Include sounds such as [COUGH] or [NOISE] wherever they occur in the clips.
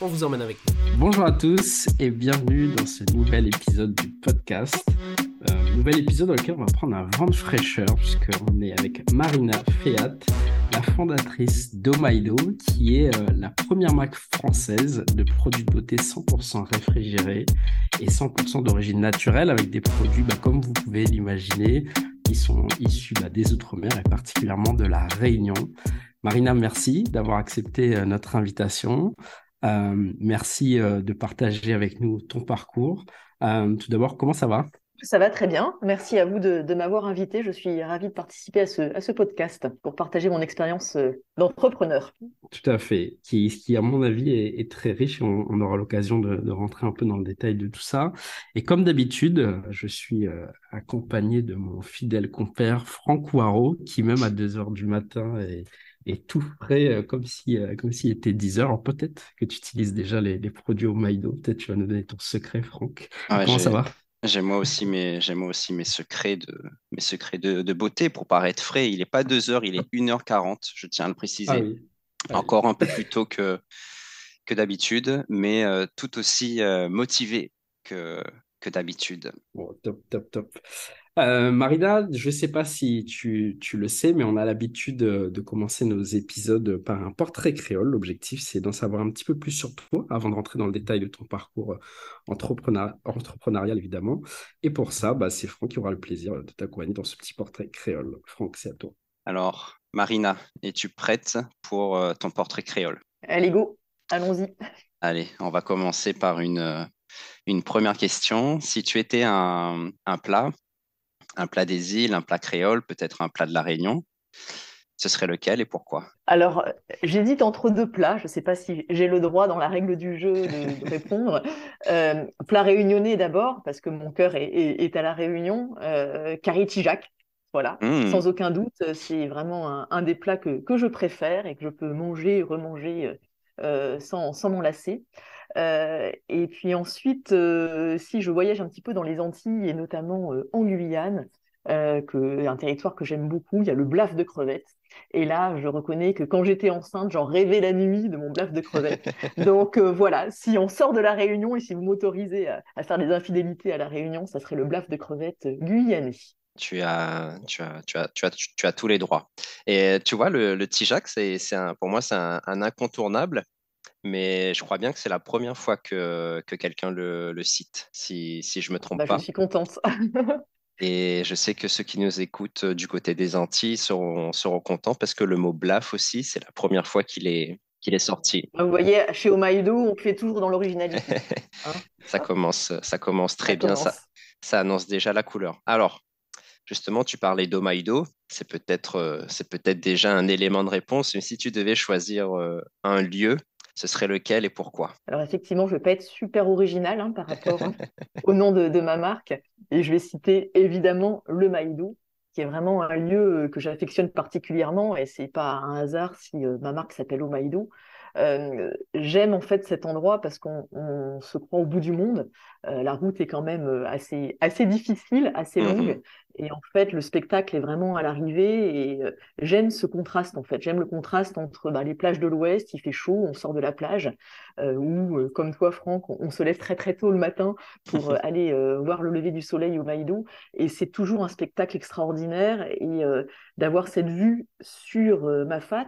on vous emmène avec nous. Bonjour à tous et bienvenue dans ce nouvel épisode du podcast. Euh, nouvel épisode dans lequel on va prendre un vent de fraîcheur puisqu'on est avec Marina Feat, la fondatrice d'Omaido, qui est euh, la première marque française de produits de beauté 100% réfrigérés et 100% d'origine naturelle avec des produits, bah, comme vous pouvez l'imaginer, qui sont issus bah, des Outre-mer et particulièrement de la Réunion. Marina, merci d'avoir accepté euh, notre invitation. Euh, merci euh, de partager avec nous ton parcours. tout d'abord, comment ça va? Ça va très bien. Merci à vous de, m'avoir invité. Je suis ravie de participer à ce, podcast pour partager mon expérience d'entrepreneur. Tout à fait, qui, qui à mon avis est, très riche. On, on aura l'occasion de, rentrer un peu dans le détail de tout ça. Et comme d'habitude, je suis accompagné de mon fidèle compère Franck Ouaro, qui même à 2 heures du matin est, et tout frais, euh, comme si euh, comme s'il était 10 heures. Peut-être que tu utilises déjà les, produits au Maïdo. Peut-être tu vas nous donner ton secret, Franck. Ah Comment ça va? j'ai moi aussi mes j'ai moi aussi mes secrets de mes secrets de, beauté pour paraître frais. Il n'est pas 2 heures, il est 1h40, je tiens à le préciser. Ah Encore un peu [LAUGHS] plus tôt que que d'habitude, mais euh, tout aussi motivé que que d'habitude. Bon, top, top, top. Euh, Marina, je ne sais pas si tu, le sais, mais on a l'habitude de, commencer nos épisodes par un portrait créole. L'objectif, c'est d'en savoir un petit peu plus sur toi avant de rentrer dans le détail de ton parcours euh, entrepreneurial, évidemment. Et pour ça, bah, c'est Franck qui aura le plaisir de t'accompagner dans ce petit portrait créole. Franck, c'est à toi. Alors, Marina, es-tu prête pour euh, ton portrait créole? Allez, go, allons-y. Allez, on va commencer par une, une première question. Si tu étais un, un plat, un plat des îles, un plat créole, peut-être un plat de la Réunion. Ce serait lequel et pourquoi? Alors, j'hésite entre deux plats. Je ne sais pas si j'ai le droit dans la règle du jeu de, [LAUGHS] répondre. Euh, plat réunionnais d'abord, parce que mon cœur est, à la Réunion. Euh, Caritijac, voilà, mmh. sans aucun doute. C'est vraiment un, des plats que, je préfère et que je peux manger et remanger euh, sans, sans m'en lasser. Euh, et puis ensuite, euh, si je voyage un petit peu dans les Antilles et notamment euh, en Guyane, que, un territoire que j'aime beaucoup, il y a le blaf de crevettes. Et là, je reconnais que quand j'étais enceinte, j'en rêvais la nuit de mon blaf de crevettes. [LAUGHS] Donc voilà, si on sort de la Réunion et si vous m'autorisez à, faire des infidélités à la Réunion, ça serait le blaf de crevettes guyanais. Tu as, tu, as, tu, as, tu, as, tu as tous les droits. Et tu vois, le, le Tijac, c'est, pour moi, c'est un, incontournable mais je crois bien que c'est la première fois que, que quelqu'un le, le, cite, si, si je ne me trompe bah, pas. Je suis contente. [LAUGHS] Et je sais que ceux qui nous écoutent euh, du côté des Antilles seront, seront contents parce que le mot blaf aussi, c'est la première fois qu'il est, qu'il est sorti. Vous voyez, chez Omaïdo, on fait toujours dans l'originalité. Hein. [LAUGHS] ça, commence, ça commence très bien, Ça, ça annonce déjà la couleur. Alors, justement, tu parlais d'Omaïdo, c'est peut-être euh, c'est peut-être déjà un élément de réponse, mais si tu devais choisir euh, un lieu ce serait lequel et pourquoi? Alors effectivement, je ne vais pas être super original hein, par rapport au nom de, ma marque. Et je vais citer évidemment le Maïdou, qui est vraiment un lieu euh, que j'affectionne particulièrement. Et ce n'est pas un hasard si ma marque s'appelle Omaïdou. Euh, j'aime en fait cet endroit parce qu'on se croit au bout du monde. La route est quand même assez, assez difficile, assez mmh longue. Et en fait, le spectacle est vraiment à l'arrivée et euh, j'aime ce contraste en fait. J'aime le contraste entre bah, les plages de l'Ouest, il fait chaud, on sort de la plage, euh, ou euh, comme toi Franck, on, se lève très très tôt le matin pour [LAUGHS] aller voir le lever du soleil au Maïdou. Et c'est toujours un spectacle extraordinaire et d'avoir cette vue sur Mafat,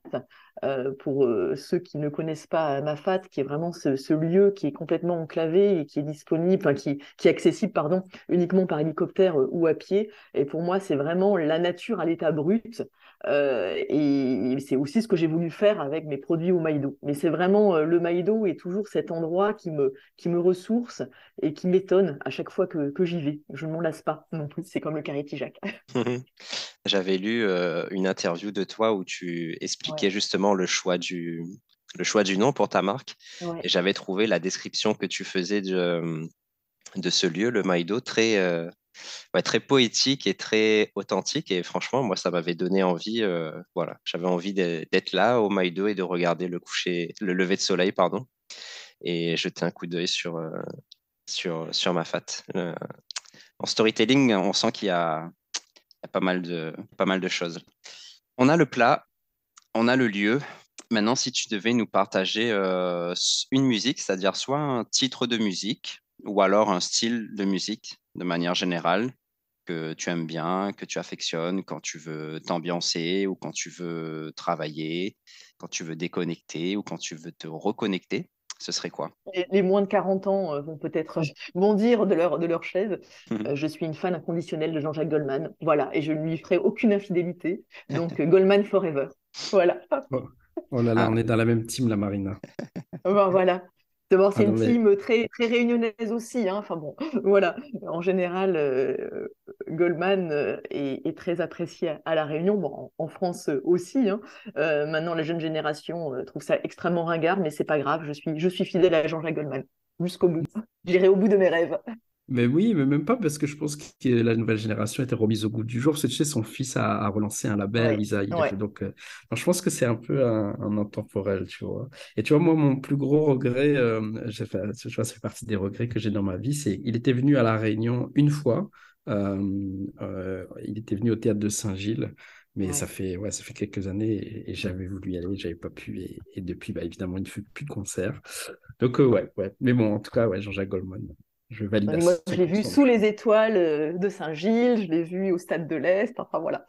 pour ceux qui ne connaissent pas Mafat, qui est vraiment ce, lieu qui est complètement enclavé et qui est disponible, qui, qui est accessible pardon, uniquement par hélicoptère ou à pied et pour moi, c'est vraiment la nature à l'état brut. Euh, et c'est aussi ce que j'ai voulu faire avec mes produits au Maïdo. Mais c'est vraiment euh, le Maïdo est toujours cet endroit qui me, qui me ressource et qui m'étonne à chaque fois que, que j'y vais. Je ne m'en lasse pas non plus. C'est comme le carré Tijac. [LAUGHS] [LAUGHS] J'avais lu euh, une interview de toi où tu expliquais justement le choix du, le choix du nom pour ta marque. Et j'avais trouvé la description que tu faisais de, de ce lieu, le Maïdo, très, très poétique et très authentique. Et franchement, moi, ça m'avait donné envie. voilà, j'avais envie d'être là au Maïdo et de regarder le coucher, le lever de soleil, pardon, et jeter un coup d'œil sur, sur, sur ma fat. en storytelling, on sent qu'il y a, pas, mal de, pas mal de choses. On a le plat, on a le lieu. Maintenant, si tu devais nous partager euh, une musique, c'est-à-dire soit un titre de musique ou alors un style de musique de manière générale que tu aimes bien, que tu affectionnes quand tu veux t'ambiancer ou quand tu veux travailler, quand tu veux déconnecter ou quand tu veux te reconnecter, ce serait quoi? Les, moins de 40 ans euh, vont peut-être bondir de leur, de leur chaise. Euh, je suis une fan inconditionnelle de Jean-Jacques Goldman. Voilà, et je ne lui ferai aucune infidélité. [LAUGHS] Donc, Goldman Forever. Voilà. Oh, oh là là, ah. on est dans la même team, la Marina. [LAUGHS] voilà. D'abord, c'est ah une team très, très réunionnaise aussi. Hein. Enfin bon, [LAUGHS] voilà. En général, euh, Goldman euh, est, très apprécié à, La Réunion, bon, en, France aussi. Hein. Euh, maintenant, la jeune génération trouve ça extrêmement ringard, mais c'est pas grave. Je suis, je suis fidèle à Jean-Jacques Goldman jusqu'au bout. J'irai au bout de mes rêves. Mais oui, mais même pas parce que je pense que la nouvelle génération était remise au goût du jour. C'est son fils a, relancé un label, donc euh, je pense que c'est un peu un, intemporel, tu vois. Et tu vois, moi, mon plus gros regret, euh, fait, je vois, ça fait partie des regrets que j'ai dans ma vie, c'est il était venu à La Réunion une fois. Euh, euh, il était venu au théâtre de Saint-Gilles. Mais ça fait ouais, ça fait quelques années et, j'avais voulu y aller, j'avais pas pu et, depuis bah évidemment il ne fait plus de concerts. Donc ouais ouais, mais bon en tout cas ouais Jean-Jacques Goldman je valide. Moi, je l'ai vu sous les étoiles euh, de Saint-Gilles, je l'ai vu au Stade de l'Est, enfin voilà.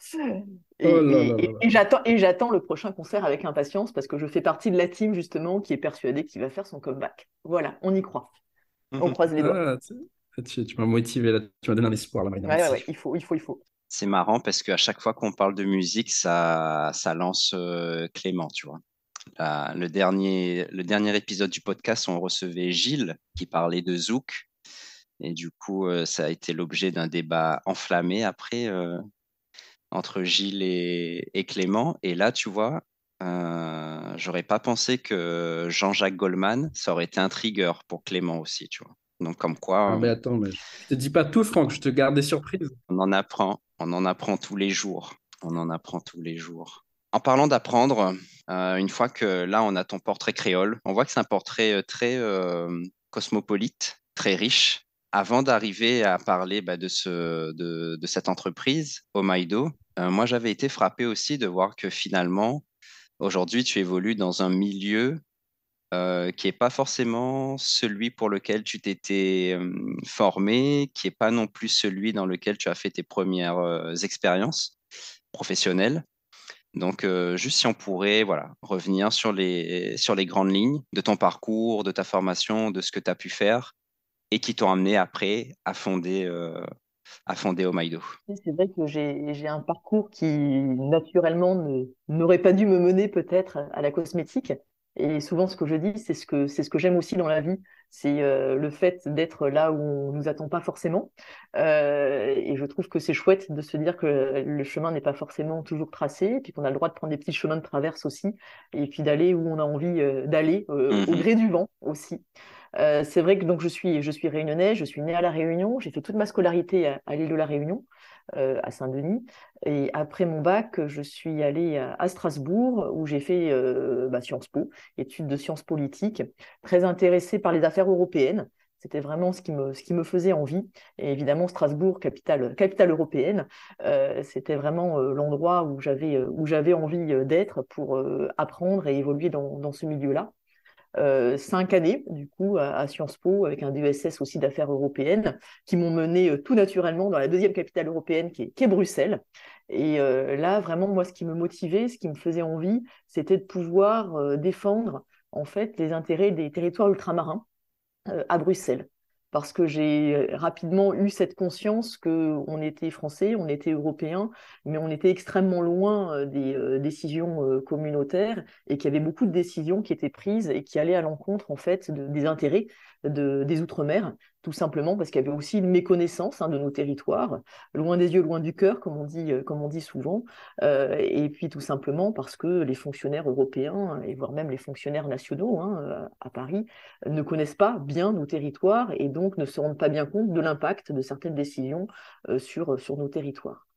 Et, oh j'attends et j'attends le prochain concert avec impatience parce que je fais partie de la team justement qui est persuadée qu'il va faire son comeback. Voilà, on y croit. On croise les doigts. Ah, tu, m'as motivé, là, tu m'as donné un espoir, là, ouais, ouais, il faut, il faut, il faut. C'est marrant parce qu'à chaque fois qu'on parle de musique, ça, ça lance euh, Clément, tu vois. le, dernier, le dernier épisode du podcast, on recevait Gilles qui parlait de Zouk et du coup, euh, ça a été l'objet d'un débat enflammé après euh, entre Gilles et, Clément. Et là, tu vois, euh, j'aurais pas pensé que Jean-Jacques Goldman, ça aurait été un trigger pour Clément aussi, tu vois. Donc, comme quoi. Ah, mais attends, mais je te dis pas tout, Franck, je te garde des surprises. On en apprend, on en apprend tous les jours. On en apprend tous les jours. En parlant d'apprendre, une fois que là, on a ton portrait créole, on voit que c'est un portrait très cosmopolite, très riche avant d'arriver à parler bah, de, ce, de, de, cette entreprise, Omaido, euh, moi j'avais été frappé aussi de voir que finalement, aujourd'hui, tu évolues dans un milieu euh, qui n'est pas forcément celui pour lequel tu t'étais formé, qui n'est pas non plus celui dans lequel tu as fait tes premières euh, expériences professionnelles. Donc, juste si on pourrait voilà, revenir sur les, sur les grandes lignes de ton parcours, de ta formation, de ce que tu as pu faire, et qui t'ont amené après à fonder, euh, à fonder Omaido. C'est vrai que j'ai un parcours qui naturellement n'aurait pas dû me mener peut-être à la cosmétique. Et souvent, ce que je dis, c'est ce que, ce que j'aime aussi dans la vie, c'est euh, le fait d'être là où on nous attend pas forcément. Euh, et je trouve que c'est chouette de se dire que le chemin n'est pas forcément toujours tracé, et puis qu'on a le droit de prendre des petits chemins de traverse aussi, et puis d'aller où on a envie euh, d'aller, au mmh gré du vent aussi. Euh, c'est vrai que donc je suis, je suis réunionnais, je suis né à La Réunion, j'ai fait toute ma scolarité à, l'île de La Réunion, euh, à Saint-Denis. Et après mon bac, je suis allée à, Strasbourg où j'ai fait euh, bah, Sciences Po, études de sciences politiques, très intéressée par les affaires européennes. C'était vraiment ce qui, me, ce qui me faisait envie. Et évidemment, Strasbourg, capitale, capitale européenne, c'était vraiment l'endroit où j'avais, où j'avais envie d'être pour apprendre et évoluer dans, dans ce milieu-là. Euh, cinq années, du coup, à, Sciences Po, avec un DSS aussi d'affaires européennes, qui m'ont mené euh, tout naturellement dans la deuxième capitale européenne, qui est, Bruxelles. Et euh, là, vraiment, moi, ce qui me motivait, ce qui me faisait envie, c'était de pouvoir défendre, en fait, les intérêts des territoires ultramarins à Bruxelles parce que j'ai euh, rapidement eu cette conscience qu'on était français, on était européen, mais on était extrêmement loin euh, des euh, décisions communautaires et qu'il y avait beaucoup de décisions qui étaient prises et qui allaient à l'encontre en fait des intérêts des Outre-mer, tout simplement parce qu'il y avait aussi une méconnaissance hein, de nos territoires, loin des yeux, loin du cœur, comme on dit, euh, comme on dit souvent, euh, et puis tout simplement parce que les fonctionnaires européens, et voire même les fonctionnaires nationaux hein, euh, à Paris, ne connaissent pas bien nos territoires et donc ne se rendent pas bien compte de l'impact de certaines décisions sur, sur nos territoires.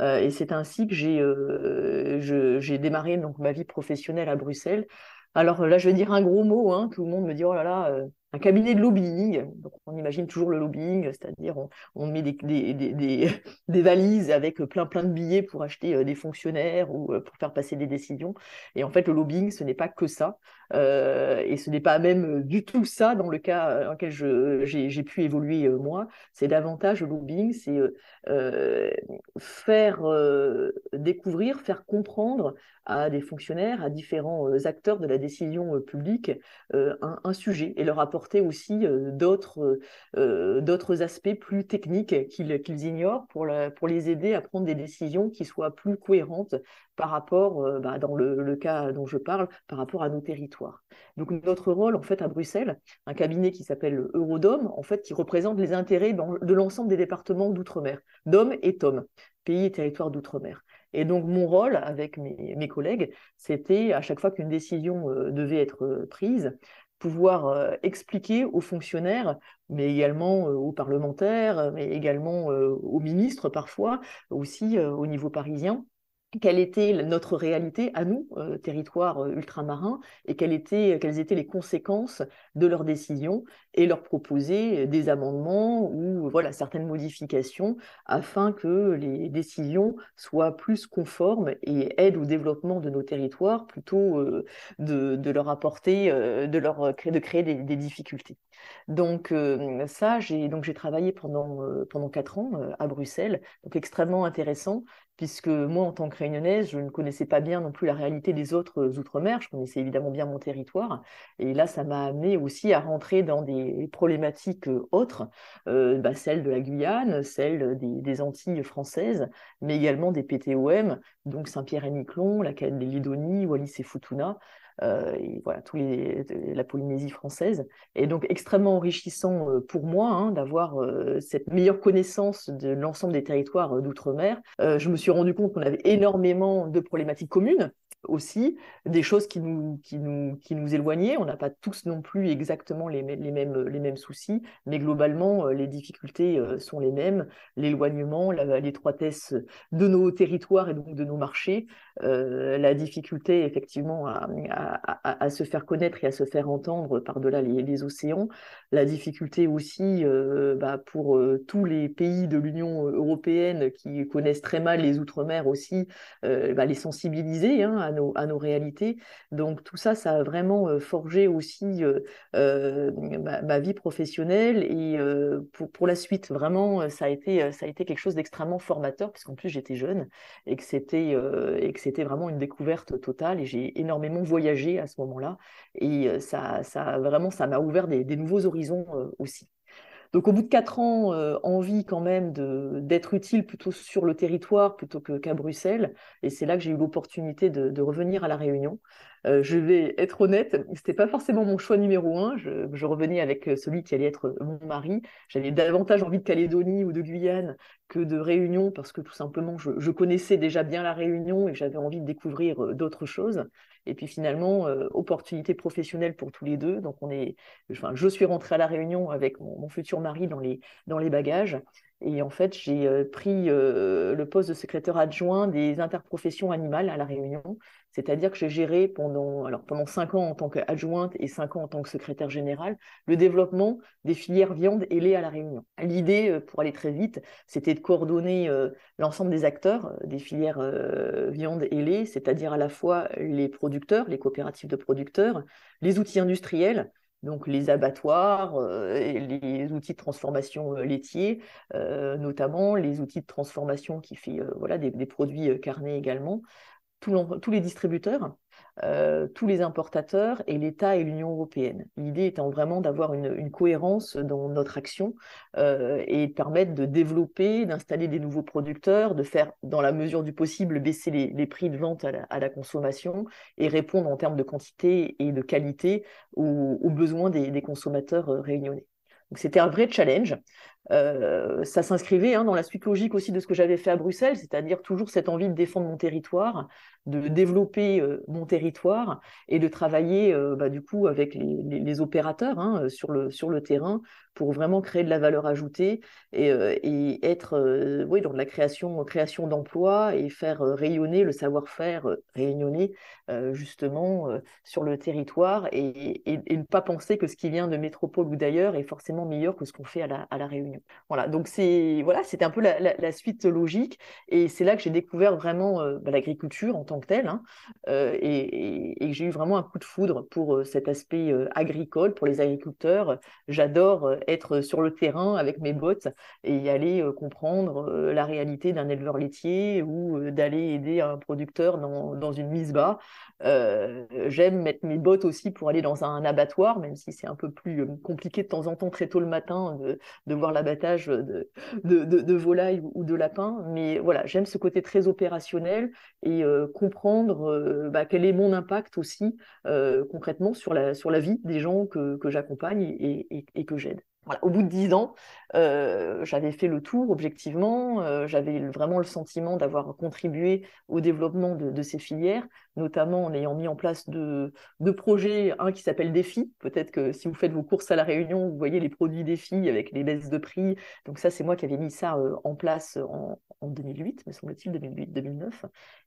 et c'est ainsi que j'ai démarré donc, ma vie professionnelle à Bruxelles. Alors là, je vais dire un gros mot, hein, tout le monde me dit, oh là là, un cabinet de lobbying. Donc, on imagine toujours le lobbying, c'est-à-dire on, met des, des, [LAUGHS] valises avec plein plein de billets pour acheter euh, des fonctionnaires ou euh, pour faire passer des décisions. Et en fait, le lobbying, ce n'est pas que ça. Euh, et ce n'est pas même du tout ça dans le cas dans lequel j'ai pu évoluer moi. C'est davantage le lobbying, c'est faire découvrir, faire comprendre à des fonctionnaires, à différents acteurs de la décision publique un, un sujet et leur apporter aussi euh, d'autres d'autres aspects plus techniques qu'ils ignorent pour, pour les aider à prendre des décisions qui soient plus cohérentes par rapport, bah, dans le, cas dont je parle, par rapport à nos territoires. Donc notre rôle, en fait, à Bruxelles, un cabinet qui s'appelle Eurodome, en fait, qui représente les intérêts de l'ensemble des départements d'outre-mer, DOM et TOM, pays et territoires d'outre-mer. Et donc mon rôle avec mes collègues, c'était à chaque fois qu'une décision devait être prise, pouvoir euh, expliquer aux fonctionnaires, mais également euh, aux parlementaires, mais également euh, aux ministres parfois, aussi au niveau parisien, quelle était notre réalité à nous, euh, territoire euh, ultramarin, et quelles étaient, quelles étaient les conséquences de leurs décisions, et leur proposer des amendements ou voilà, certaines modifications afin que les décisions soient plus conformes et aident au développement de nos territoires plutôt euh, de, leur apporter, de, leur, de créer des, des difficultés. Donc ça, j'ai donc j'ai travaillé pendant pendant quatre ans à Bruxelles, donc extrêmement intéressant puisque moi, en tant que réunionnaise, je ne connaissais pas bien non plus la réalité des autres outre-mer, je connaissais évidemment bien mon territoire, et là, ça m'a amené aussi à rentrer dans des problématiques autres, bah, celles de la Guyane, celles des, Antilles françaises, mais également des PTOM, donc Saint-Pierre-et-Miquelon, la Calédonie, Wallis et Futuna, euh, et voilà, tous les, la Polynésie française. Et donc extrêmement enrichissant euh, pour moi hein, d'avoir euh, cette meilleure connaissance de l'ensemble des territoires d'outre-mer. je me suis rendu compte qu'on avait énormément de problématiques communes aussi des choses qui nous, qui nous, qui nous éloignaient. On n'a pas tous non plus exactement les, les, mêmes, les mêmes soucis, mais globalement, euh, les difficultés euh, sont les mêmes. L'éloignement, l'étroitesse de nos territoires et donc de nos marchés, euh, la difficulté effectivement à, à, se faire connaître et à se faire entendre par-delà les, les, océans, la difficulté aussi bah, pour tous les pays de l'Union européenne qui connaissent très mal les Outre-mer aussi, bah, les sensibiliser hein, à nos, réalités. Donc tout ça, ça a vraiment euh, forgé aussi euh, euh, ma, vie professionnelle et pour, la suite, vraiment, ça a été, ça a été quelque chose d'extrêmement formateur puisqu'en plus j'étais jeune et que c'était c'était vraiment une découverte totale et j'ai énormément voyagé à ce moment-là et ça, ça vraiment, ça m'a ouvert des, nouveaux horizons aussi. Donc au bout de quatre ans, euh, envie quand même d'être utile plutôt sur le territoire plutôt qu'à Bruxelles. Et c'est là que j'ai eu l'opportunité de, revenir à La Réunion. Euh, je vais être honnête, c'était pas forcément mon choix numéro un. Je, revenais avec euh, celui qui allait être mon mari. J'avais davantage envie de Calédonie ou de Guyane que de Réunion parce que tout simplement je, connaissais déjà bien la Réunion et j'avais envie de découvrir d'autres choses. Et puis finalement, opportunité professionnelle pour tous les deux. Donc on est, enfin, je suis rentrée à la Réunion avec mon, mon futur mari dans les, dans les bagages. Et en fait, j'ai euh, pris euh, le poste de secrétaire adjoint des interprofessions animales à La Réunion. C'est-à-dire que j'ai géré pendant, alors pendant cinq ans en tant qu'adjointe et cinq ans en tant que secrétaire général le développement des filières viande et lait à La Réunion. L'idée, euh, pour aller très vite, c'était de coordonner l'ensemble des acteurs des filières viande et lait, c'est-à-dire à la fois les producteurs, les coopératives de producteurs, les outils industriels, donc les abattoirs, euh, les outils de transformation euh, laitiers, euh, notamment les outils de transformation qui fait voilà, des, produits carnés également, tous les distributeurs, euh, tous les importateurs et l'État et l'Union européenne. L'idée étant vraiment d'avoir une, cohérence dans notre action euh, et de permettre de développer, d'installer des nouveaux producteurs, de faire, dans la mesure du possible, baisser les, prix de vente à la, consommation et répondre en termes de quantité et de qualité aux, besoins des, consommateurs euh, réunionnais. C'était un vrai challenge. Euh, ça s'inscrivait hein, dans la suite logique aussi de ce que j'avais fait à Bruxelles, c'est-à-dire toujours cette envie de défendre mon territoire, de développer euh, mon territoire et de travailler euh, bah, du coup avec les, opérateurs hein, sur, le, terrain pour vraiment créer de la valeur ajoutée et, être oui, dans de la création, création d'emplois et faire rayonner le savoir-faire réunionner justement sur le territoire et, et, ne pas penser que ce qui vient de métropole ou d'ailleurs est forcément meilleur que ce qu'on fait à la, à la Réunion. Voilà, donc c'est voilà, c'était un peu la, suite logique, et c'est là que j'ai découvert vraiment euh, bah, l'agriculture en tant que telle, hein, euh, et, j'ai eu vraiment un coup de foudre pour euh, cet aspect agricole, pour les agriculteurs. J'adore être sur le terrain avec mes bottes et aller comprendre la réalité d'un éleveur laitier ou d'aller aider un producteur dans, dans une mise bas. J'aime mettre mes bottes aussi pour aller dans un abattoir, même si c'est un peu plus compliqué de temps en temps très tôt le matin de, de voir l'abattoir de, volailles ou de lapins. Mais voilà, j'aime ce côté très opérationnel et comprendre bah, quel est mon impact aussi concrètement sur la, sur la vie des gens que, j'accompagne et, que j'aide. Au bout de dix ans, j'avais fait le tour objectivement. j'avais vraiment le sentiment d'avoir contribué au développement de, ces filières, notamment en ayant mis en place deux, projets, un qui s'appelle Défi. Peut-être que si vous faites vos courses à la Réunion, vous voyez les produits Défi avec les baisses de prix. Donc ça, c'est moi qui avais mis ça en place en, en 2008, me semble-t-il, 2008-2009.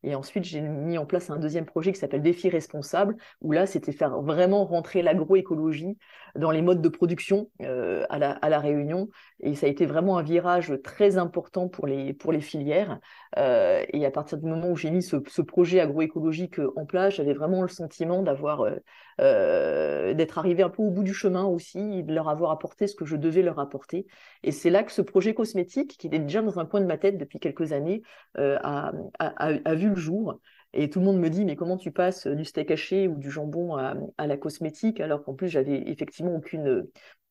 Et ensuite, j'ai mis en place un deuxième projet qui s'appelle Défi responsable, où là, c'était faire vraiment rentrer l'agroécologie dans les modes de production euh, à, la, Réunion. Et ça a été vraiment un virage très important pour les, pour les filières. Euh, et à partir du moment où j'ai mis ce, projet agroécologique en place, j'avais vraiment le sentiment d'avoir euh, euh, d'être arrivé un peu au bout du chemin aussi, de leur avoir apporté ce que je devais leur apporter. Et c'est là que ce projet cosmétique, qui était déjà dans un coin de ma tête depuis quelques années, euh, a, a, vu le jour. Et tout le monde me dit, mais comment tu passes du steak haché ou du jambon à la cosmétique, alors qu'en plus, j'avais effectivement aucune,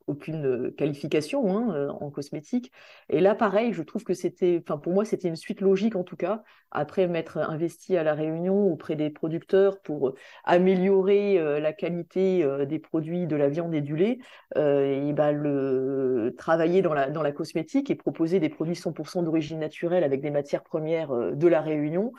aucune euh, qualification hein, euh, en cosmétique. Et là, pareil, je trouve que c'était, enfin pour moi, c'était une suite logique en tout cas. Après m'être investi à la Réunion auprès des producteurs pour euh, améliorer la qualité des produits de la viande et du lait, et ben le travailler dans la dans la cosmétique et proposer des produits 100% d'origine naturelle avec des matières premières de la Réunion.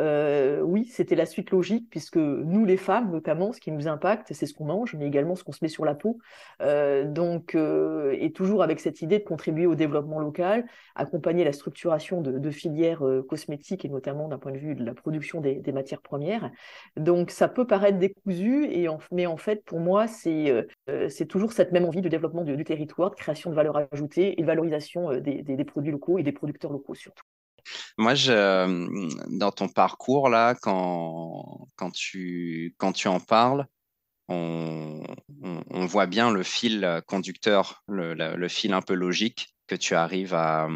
Euh, oui, c'était la suite logique, puisque nous, les femmes, notamment, ce qui nous impacte, c'est ce qu'on mange, mais également ce qu'on se met sur la peau. Euh, donc, euh, et toujours avec cette idée de contribuer au développement local, accompagner la structuration de, filières cosmétiques, et notamment d'un point de vue de la production des, matières premières. Donc, ça peut paraître décousu, mais en fait, pour moi, c'est c'est toujours cette même envie de développement du, territoire, de création de valeur ajoutée et de valorisation des produits locaux et des producteurs locaux surtout. Moi, je, dans ton parcours, là, quand, quand, tu, quand tu en parles, on, on, voit bien le fil conducteur, le, fil un peu logique que tu arrives à,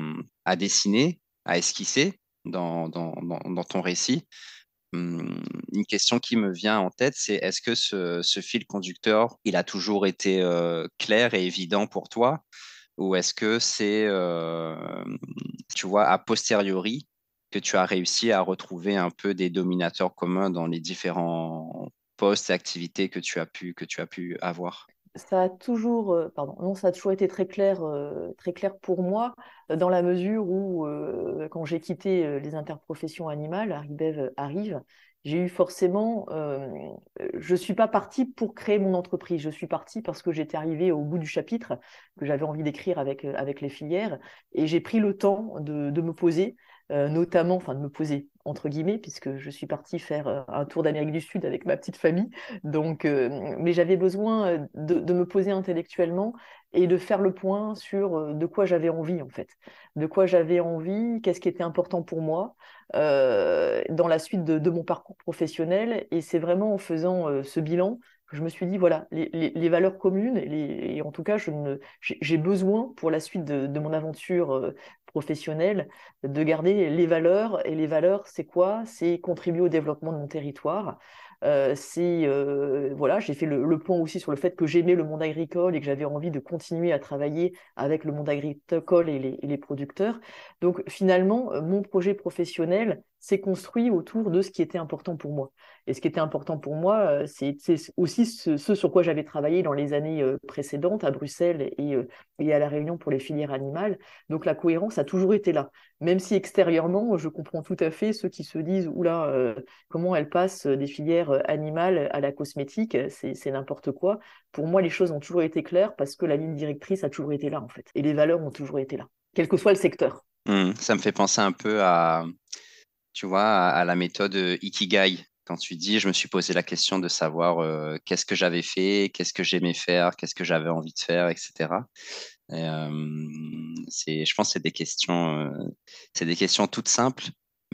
à dessiner, à esquisser dans, dans, dans, ton récit. Hum, une question qui me vient en tête, c'est est-ce que ce, ce, fil conducteur, il a toujours été euh, clair et évident pour toi? Ou est-ce que c'est, euh, tu vois, a posteriori que tu as réussi à retrouver un peu des dominateurs communs dans les différents postes et activités que tu as pu, que tu as pu avoir? Ça a toujours, euh, pardon, non, ça a toujours été très clair, euh, très clair pour moi, dans la mesure où, quand j'ai quitté les interprofessions animales, Arribev arrive, j'ai eu forcément, euh, je ne suis pas partie pour créer mon entreprise, je suis partie parce que j'étais arrivée au bout du chapitre que j'avais envie d'écrire avec, avec les filières et j'ai pris le temps de, de me poser, euh, notamment, enfin de me poser entre guillemets, puisque je suis partie faire euh, un tour d'Amérique du Sud avec ma petite famille. Donc, mais j'avais besoin de, de, me poser intellectuellement et de faire le point sur de quoi j'avais envie en fait, de quoi j'avais envie, qu'est-ce qui était important pour moi, euh, dans la suite de, mon parcours professionnel. Et c'est vraiment en faisant euh, ce bilan que je me suis dit, voilà, les, valeurs communes, et, en tout cas, j'ai besoin pour la suite de, mon aventure euh, professionnel, de garder les valeurs. Et les valeurs, c'est quoi? C'est contribuer au développement de mon territoire, euh, euh, voilà, j'ai fait le, point aussi sur le fait que j'aimais le monde agricole et que j'avais envie de continuer à travailler avec le monde agricole et les, et les producteurs. Donc finalement, euh, mon projet professionnel s'est construit autour de ce qui était important pour moi. Et ce qui était important pour moi, c'est aussi ce, sur quoi j'avais travaillé dans les années précédentes à Bruxelles et, et, à La Réunion pour les filières animales. Donc la cohérence a toujours été là. Même si extérieurement, je comprends tout à fait ceux qui se disent, oula, comment elle passe des filières animale à la cosmétique, c'est n'importe quoi. Pour moi, les choses ont toujours été claires parce que la ligne directrice a toujours été là, en fait. Et les valeurs ont toujours été là, quel que soit le secteur. Mmh, ça me fait penser un peu à, tu vois, à, la méthode Ikigai. Quand tu dis, je me suis posé la question de savoir euh, qu'est-ce que j'avais fait, qu'est-ce que j'aimais faire, qu'est-ce que j'avais envie de faire, etc. c'est, je pense que c'est des questions, euh, c'est des questions toutes simples,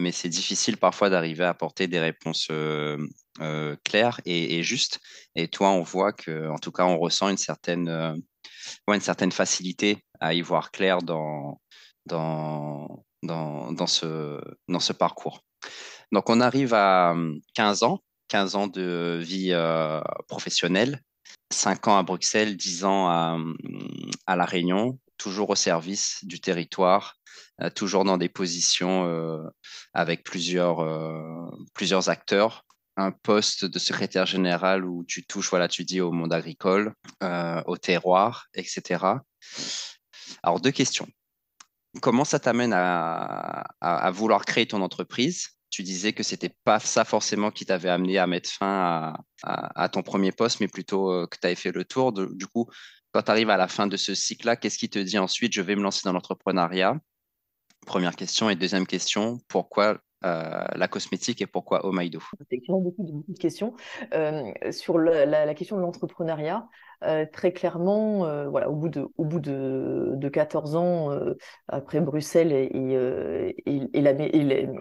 mais c'est difficile parfois d'arriver à apporter des réponses euh, euh, claires et, justes. Et toi, on voit que, en tout cas, on ressent une certaine, euh, une certaine facilité à y voir clair dans, dans, dans, ce, parcours. Donc, on arrive à 15 ans, 15 ans de vie professionnelle, 5 ans à Bruxelles, 10 ans à, à La Réunion, toujours au service du territoire, euh, toujours dans des positions euh, avec plusieurs, euh, plusieurs acteurs. Un poste de secrétaire général où tu touches, voilà, tu dis au monde agricole, au terroir, etc. Alors, deux questions. Comment ça t'amène à, vouloir créer ton entreprise? Tu disais que c'était pas ça forcément qui t'avait amené à mettre fin à, ton premier poste, mais plutôt que tu avais fait le tour. du coup, quand tu arrives à la fin de ce cycle-là, qu'est-ce qui te dit ensuite, je vais me lancer dans l'entrepreneuriat? Première question. Et deuxième question, pourquoi euh, la cosmétique et pourquoi Omaido Effectivement, beaucoup beaucoup de questions. Euh, sur la, question de l'entrepreneuriat, euh, très clairement, voilà, au bout de, au bout de, de 14 ans, après Bruxelles et,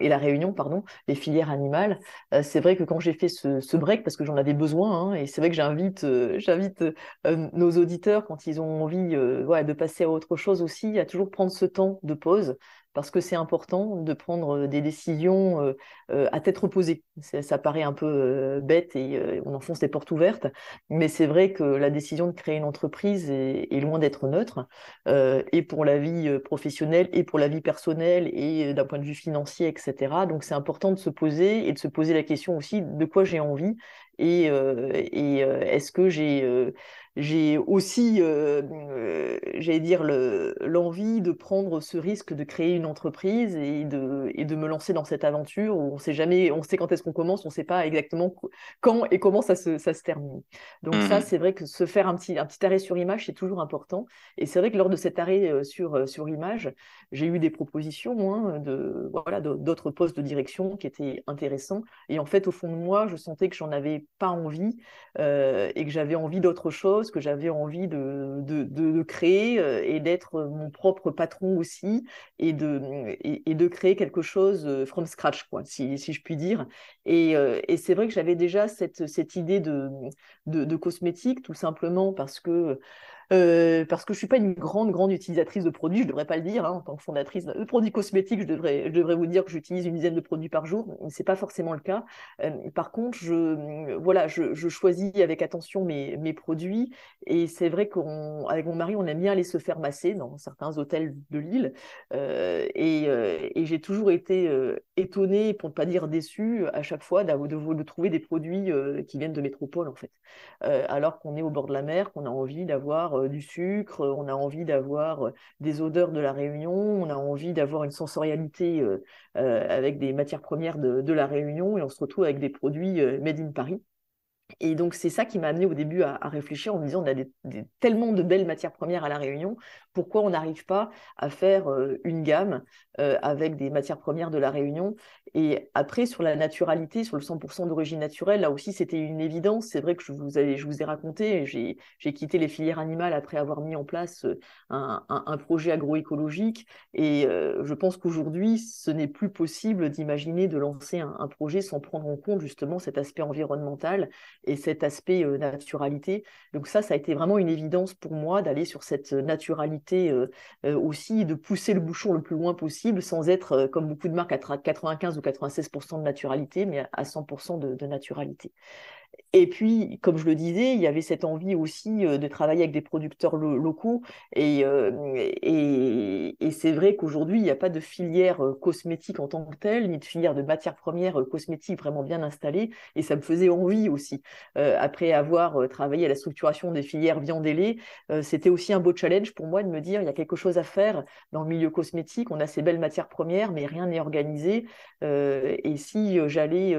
la, Réunion, pardon, les filières animales, c'est vrai que quand j'ai fait ce, break, parce que j'en avais besoin, hein, et c'est vrai que j'invite j'invite nos auditeurs, quand ils ont envie de passer à autre chose aussi, à toujours prendre ce temps de pause parce que c'est important de prendre des décisions à tête reposée. Ça paraît un peu bête et on enfonce des portes ouvertes, mais c'est vrai que la décision de créer une entreprise est, loin d'être neutre, et pour la vie professionnelle, et pour la vie personnelle, et d'un point de vue financier, etc. Donc c'est important de se poser et de se poser la question aussi de quoi j'ai envie et, et est-ce que j'ai j'ai aussi, euh, euh, j'allais dire, l'envie de prendre ce risque de créer une entreprise et de, et de me lancer dans cette aventure où on sait jamais, on sait quand est-ce qu'on commence, on ne sait pas exactement quand et comment ça se, ça se termine. Donc ça, mmh c'est vrai que se faire un petit, un petit arrêt sur image, c'est toujours important. Et c'est vrai que lors de cet arrêt euh, sur, sur image, j'ai eu des propositions de voilà d'autres postes de direction qui étaient intéressants. Et en fait, au fond de moi, je sentais que j'en avais pas envie et que j'avais envie d'autre chose que j'avais envie de, de, créer euh, et d'être mon propre patron aussi et de, et, de créer quelque chose euh, from scratch, quoi, si, si je puis dire. Et, euh, et c'est vrai que j'avais déjà cette, cette idée de, de, de, cosmétique, tout simplement parce que euh, parce que je suis pas une grande, grande utilisatrice de produits, je devrais pas le dire, hein, en tant que fondatrice de produits cosmétiques, je devrais, je devrais vous dire que j'utilise une dizaine de produits par jour, mais c'est pas forcément le cas. Euh, par contre, je, voilà, je, choisis avec attention mes, mes produits, et c'est vrai qu'avec mon mari, on aime bien aller se faire masser dans certains hôtels de Lille, euh, et, euh, j'ai toujours été euh, étonnée, pour ne pas dire déçue, à chaque fois de, de, de trouver des produits qui viennent de métropole, en fait, alors qu'on est au bord de la mer, qu'on a envie d'avoir euh, du sucre, on a envie d'avoir euh, des odeurs de la Réunion, on a envie d'avoir une sensorialité euh, avec des matières premières de, de, la Réunion et on se retrouve avec des produits made in Paris. Et donc, c'est ça qui m'a amené au début à, réfléchir en me disant, on a tellement de belles matières premières à La Réunion, pourquoi on n'arrive pas à faire euh, une gamme euh, avec des matières premières de La Réunion Et après, sur la naturalité, sur le 100% d'origine naturelle, là aussi, c'était une évidence. C'est vrai que je vous, ai raconté, j'ai quitté les filières animales après avoir mis en place euh, un, projet agroécologique. Et je pense qu'aujourd'hui, ce n'est plus possible d'imaginer de lancer un, un projet sans prendre en compte justement cet aspect environnemental et cet aspect naturalité. Donc ça, ça a été vraiment une évidence pour moi d'aller sur cette naturalité naturalité aussi, de pousser le bouchon le plus loin possible sans être, comme beaucoup de marques, à 95 ou 96% de naturalité, mais à 100% de naturalité. Et puis, comme je le disais, il y avait cette envie aussi euh, de travailler avec des producteurs locaux. Euh, et, c'est vrai qu'aujourd'hui, il n'y a pas de filière euh, cosmétique en tant que telle, ni de filière de matières premières cosmétiques vraiment bien installée. Et ça me faisait envie aussi. après avoir travaillé à la structuration des filières viande et lait, c'était aussi un beau challenge pour moi de me dire, il y a quelque chose à faire dans le milieu cosmétique. On a ces belles matières premières, mais rien n'est organisé. et si j'allais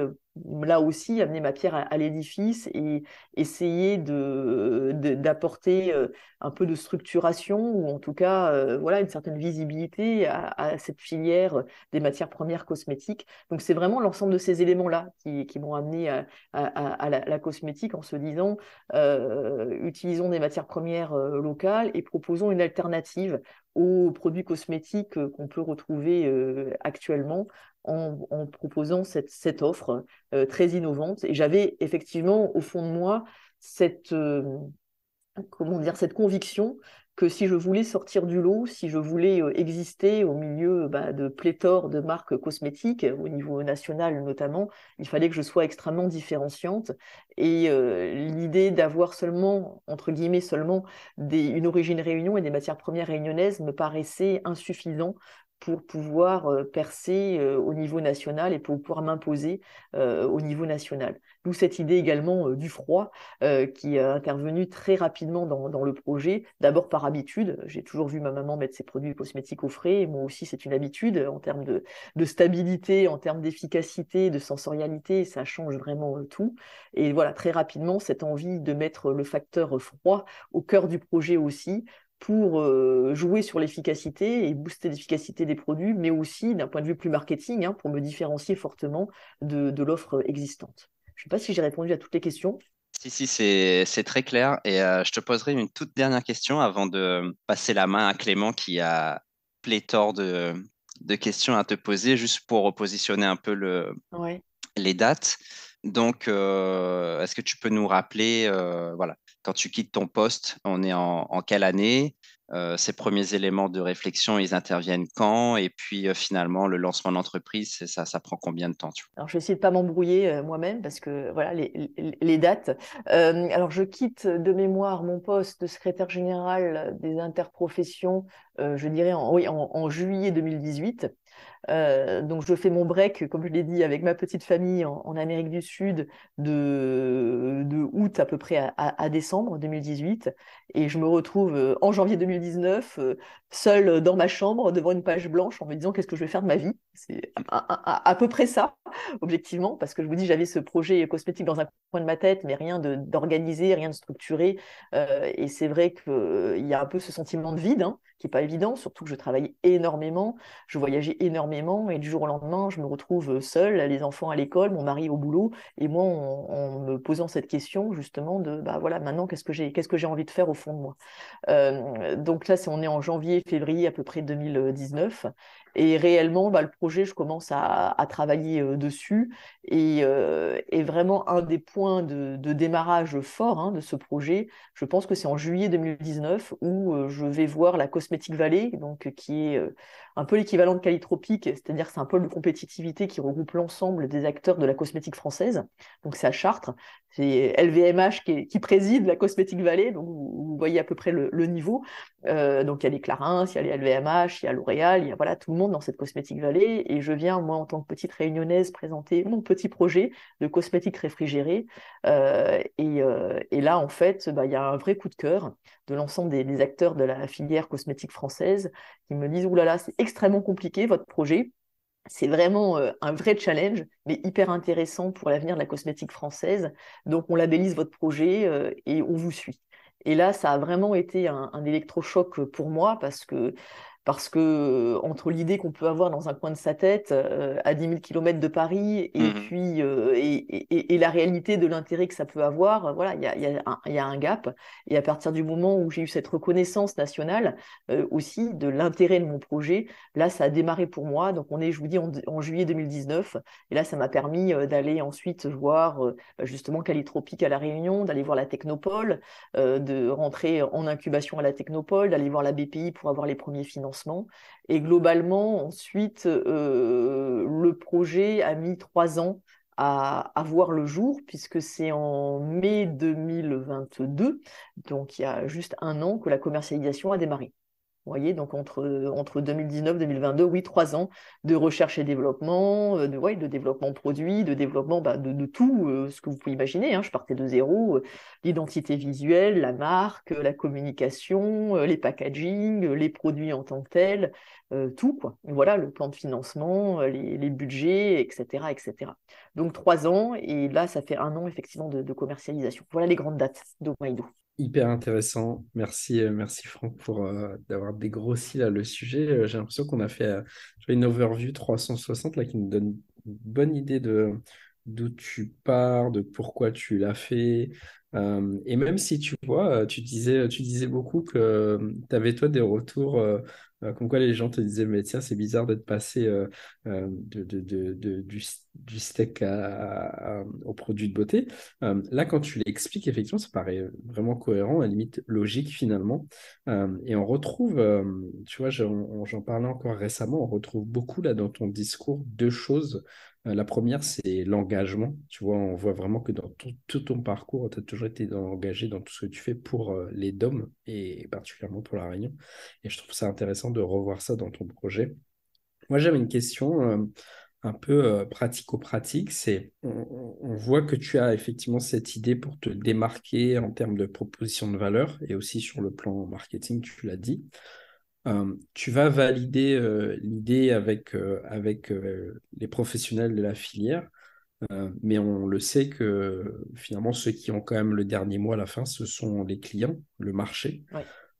là aussi amener ma pierre à, l'édifice et essayer de, d'apporter euh, un peu de structuration ou en tout cas euh, voilà une certaine visibilité à, cette filière des matières premières cosmétiques. Donc c'est vraiment l'ensemble de ces éléments-là qui, qui m'ont amené à, la, cosmétique en se disant euh, utilisons des matières premières locales et proposons une alternative aux produits cosmétiques qu'on peut retrouver actuellement en, proposant cette, offre euh, très innovante. Et j'avais effectivement au fond de moi cette, euh, comment dire, cette conviction que si je voulais sortir du lot, si je voulais euh, exister au milieu bah, de pléthore de marques cosmétiques, au niveau national notamment, il fallait que je sois extrêmement différenciante. Et l'idée d'avoir seulement, entre guillemets, seulement des, une origine réunion et des matières premières réunionnaises me paraissait insuffisant pour pouvoir euh, percer euh, au niveau national et pour pouvoir m'imposer euh, au niveau national. D'où cette idée également du froid qui est intervenu très rapidement dans, le projet, d'abord par habitude. J'ai toujours vu ma maman mettre ses produits cosmétiques au frais, et moi aussi c'est une habitude en termes de, de stabilité, en termes d'efficacité, de sensorialité, ça change vraiment tout. Et voilà, très rapidement, cette envie de mettre le facteur froid au cœur du projet aussi, pour euh, jouer sur l'efficacité et booster l'efficacité des produits, mais aussi d'un point de vue plus marketing, hein, pour me différencier fortement de, l'offre existante. Je ne sais pas si j'ai répondu à toutes les questions. Si, si, c'est très clair. Et euh, je te poserai une toute dernière question avant de passer la main à Clément qui a pléthore de, de questions à te poser, juste pour repositionner un peu le, les dates. Donc, euh, est-ce que tu peux nous rappeler, voilà, quand tu quittes ton poste, on est en, quelle année euh, Ces premiers éléments de réflexion, ils interviennent quand Et puis euh, finalement, le lancement d'entreprise, ça, ça prend combien de temps Alors, je vais essayer de pas m'embrouiller euh, moi-même parce que voilà les, dates. alors, je quitte de mémoire mon poste de secrétaire général des interprofessions, je dirais en juillet 2018. Euh, donc je fais mon break, comme je l'ai dit, avec ma petite famille en, Amérique du Sud de, de, août à peu près à, décembre 2018. Et je me retrouve euh, en janvier 2019, euh, seule dans ma chambre, devant une page blanche, en me disant qu'est-ce que je vais faire de ma vie. C'est à, peu près ça, objectivement, parce que je vous dis, j'avais ce projet cosmétique dans un coin de ma tête, mais rien d'organisé, rien de structuré. et c'est vrai qu'il y a un peu ce sentiment de vide, hein, qui n'est pas évident, surtout que je travaillais énormément, je voyageais énormément, et du jour au lendemain, je me retrouve seule, les enfants à l'école, mon mari au boulot, et moi, en, me posant cette question, justement, de, bah voilà, maintenant, qu'est-ce que j'ai que envie de faire au fond de moi? Euh, Donc là, on est en janvier, février à peu près 2019, et réellement, bah, le projet, je commence à, travailler euh, dessus. Euh, et, vraiment, un des points de, démarrage fort hein, de ce projet, je pense que c'est en juillet 2019 où euh, je vais voir la Cosmetic Valley, donc, qui est un peu l'équivalent de Calitropique, c'est-à-dire c'est un pôle de compétitivité qui regroupe l'ensemble des acteurs de la cosmétique française. Donc c'est à Chartres, c'est LVMH qui, préside la Cosmetic Valley, donc vous, voyez à peu près le, niveau. Euh, donc il y a les Clarins, il y a les LVMH, il y a L'Oréal, il y a voilà, tout le monde dans cette Cosmetic Valley. Et je viens, moi, en tant que petite réunionnaise, présenter mon petit projet de cosmétique réfrigérée. Euh, euh, et, là, en fait, bah, il y a un vrai coup de cœur de l'ensemble des, acteurs de la filière cosmétique française qui me disent, oulala, c'est extrêmement compliqué votre projet. C'est vraiment un vrai challenge, mais hyper intéressant pour l'avenir de la cosmétique française. Donc, on labellise votre projet et on vous suit. Et là, ça a vraiment été un, électrochoc pour moi parce que parce que entre l'idée qu'on peut avoir dans un coin de sa tête euh, à 10 000 km de Paris et mmh puis euh, et, et, la réalité de l'intérêt que ça peut avoir, voilà, il y a, y, a y a, un gap. Et à partir du moment où j'ai eu cette reconnaissance nationale aussi de l'intérêt de mon projet, là, ça a démarré pour moi. Donc on est, je vous dis, en, juillet 2019, et là, ça m'a permis d'aller ensuite voir bah, justement Calitropique à la Réunion, d'aller voir la Technopole, de rentrer en incubation à la Technopole, d'aller voir la BPI pour avoir les premiers financements et globalement, ensuite, euh, le projet a mis trois ans à, à, voir le jour, puisque c'est en mai 2022, donc il y a juste un an, que la commercialisation a démarré. Voyez, donc entre, entre 2019 2022, oui, trois ans de recherche et développement, euh, de, ouais, de développement produit, de développement bah, de, tout euh, ce que vous pouvez imaginer. Hein. Je partais de zéro, euh, l'identité visuelle, la marque, la communication, les packaging, les produits en tant que tels, tout. Voilà, le plan de financement, les, budgets, etc., etc. Donc trois ans, et là, ça fait un an effectivement de, commercialisation. Voilà les grandes dates d'Omaïdo. Hyper intéressant. Merci, euh, merci Franck pour euh, d'avoir dégrossi le sujet. Euh, j'ai l'impression qu'on a fait une overview 360 là, qui nous donne une bonne idée de d'où tu pars, de pourquoi tu l'as fait. et même si tu vois, tu disais, tu disais beaucoup que tu avais toi des retours euh, comme quoi les gens te disaient, mais tiens, c'est bizarre d'être passé euh, euh, de, du, steak au produit de beauté. là, quand tu l'expliques, effectivement, ça paraît vraiment cohérent, à la limite logique finalement. et on retrouve, tu vois, j'en parlais encore récemment, on retrouve beaucoup là dans ton discours deux choses euh, la première, c'est l'engagement. Tu vois, on voit vraiment que dans tout, ton parcours, tu as toujours été engagé dans tout ce que tu fais pour euh, les DOM et particulièrement pour la Réunion. Et je trouve ça intéressant de revoir ça dans ton projet. Moi, j'avais une question euh, un peu pratico-pratique. C'est, on, voit que tu as effectivement cette idée pour te démarquer en termes de proposition de valeur et aussi sur le plan marketing, tu l'as dit. Euh, tu vas valider euh, l'idée avec, euh, avec les professionnels de la filière, mais on le sait que finalement, ceux qui ont quand même le dernier mot à la fin, ce sont les clients, le marché.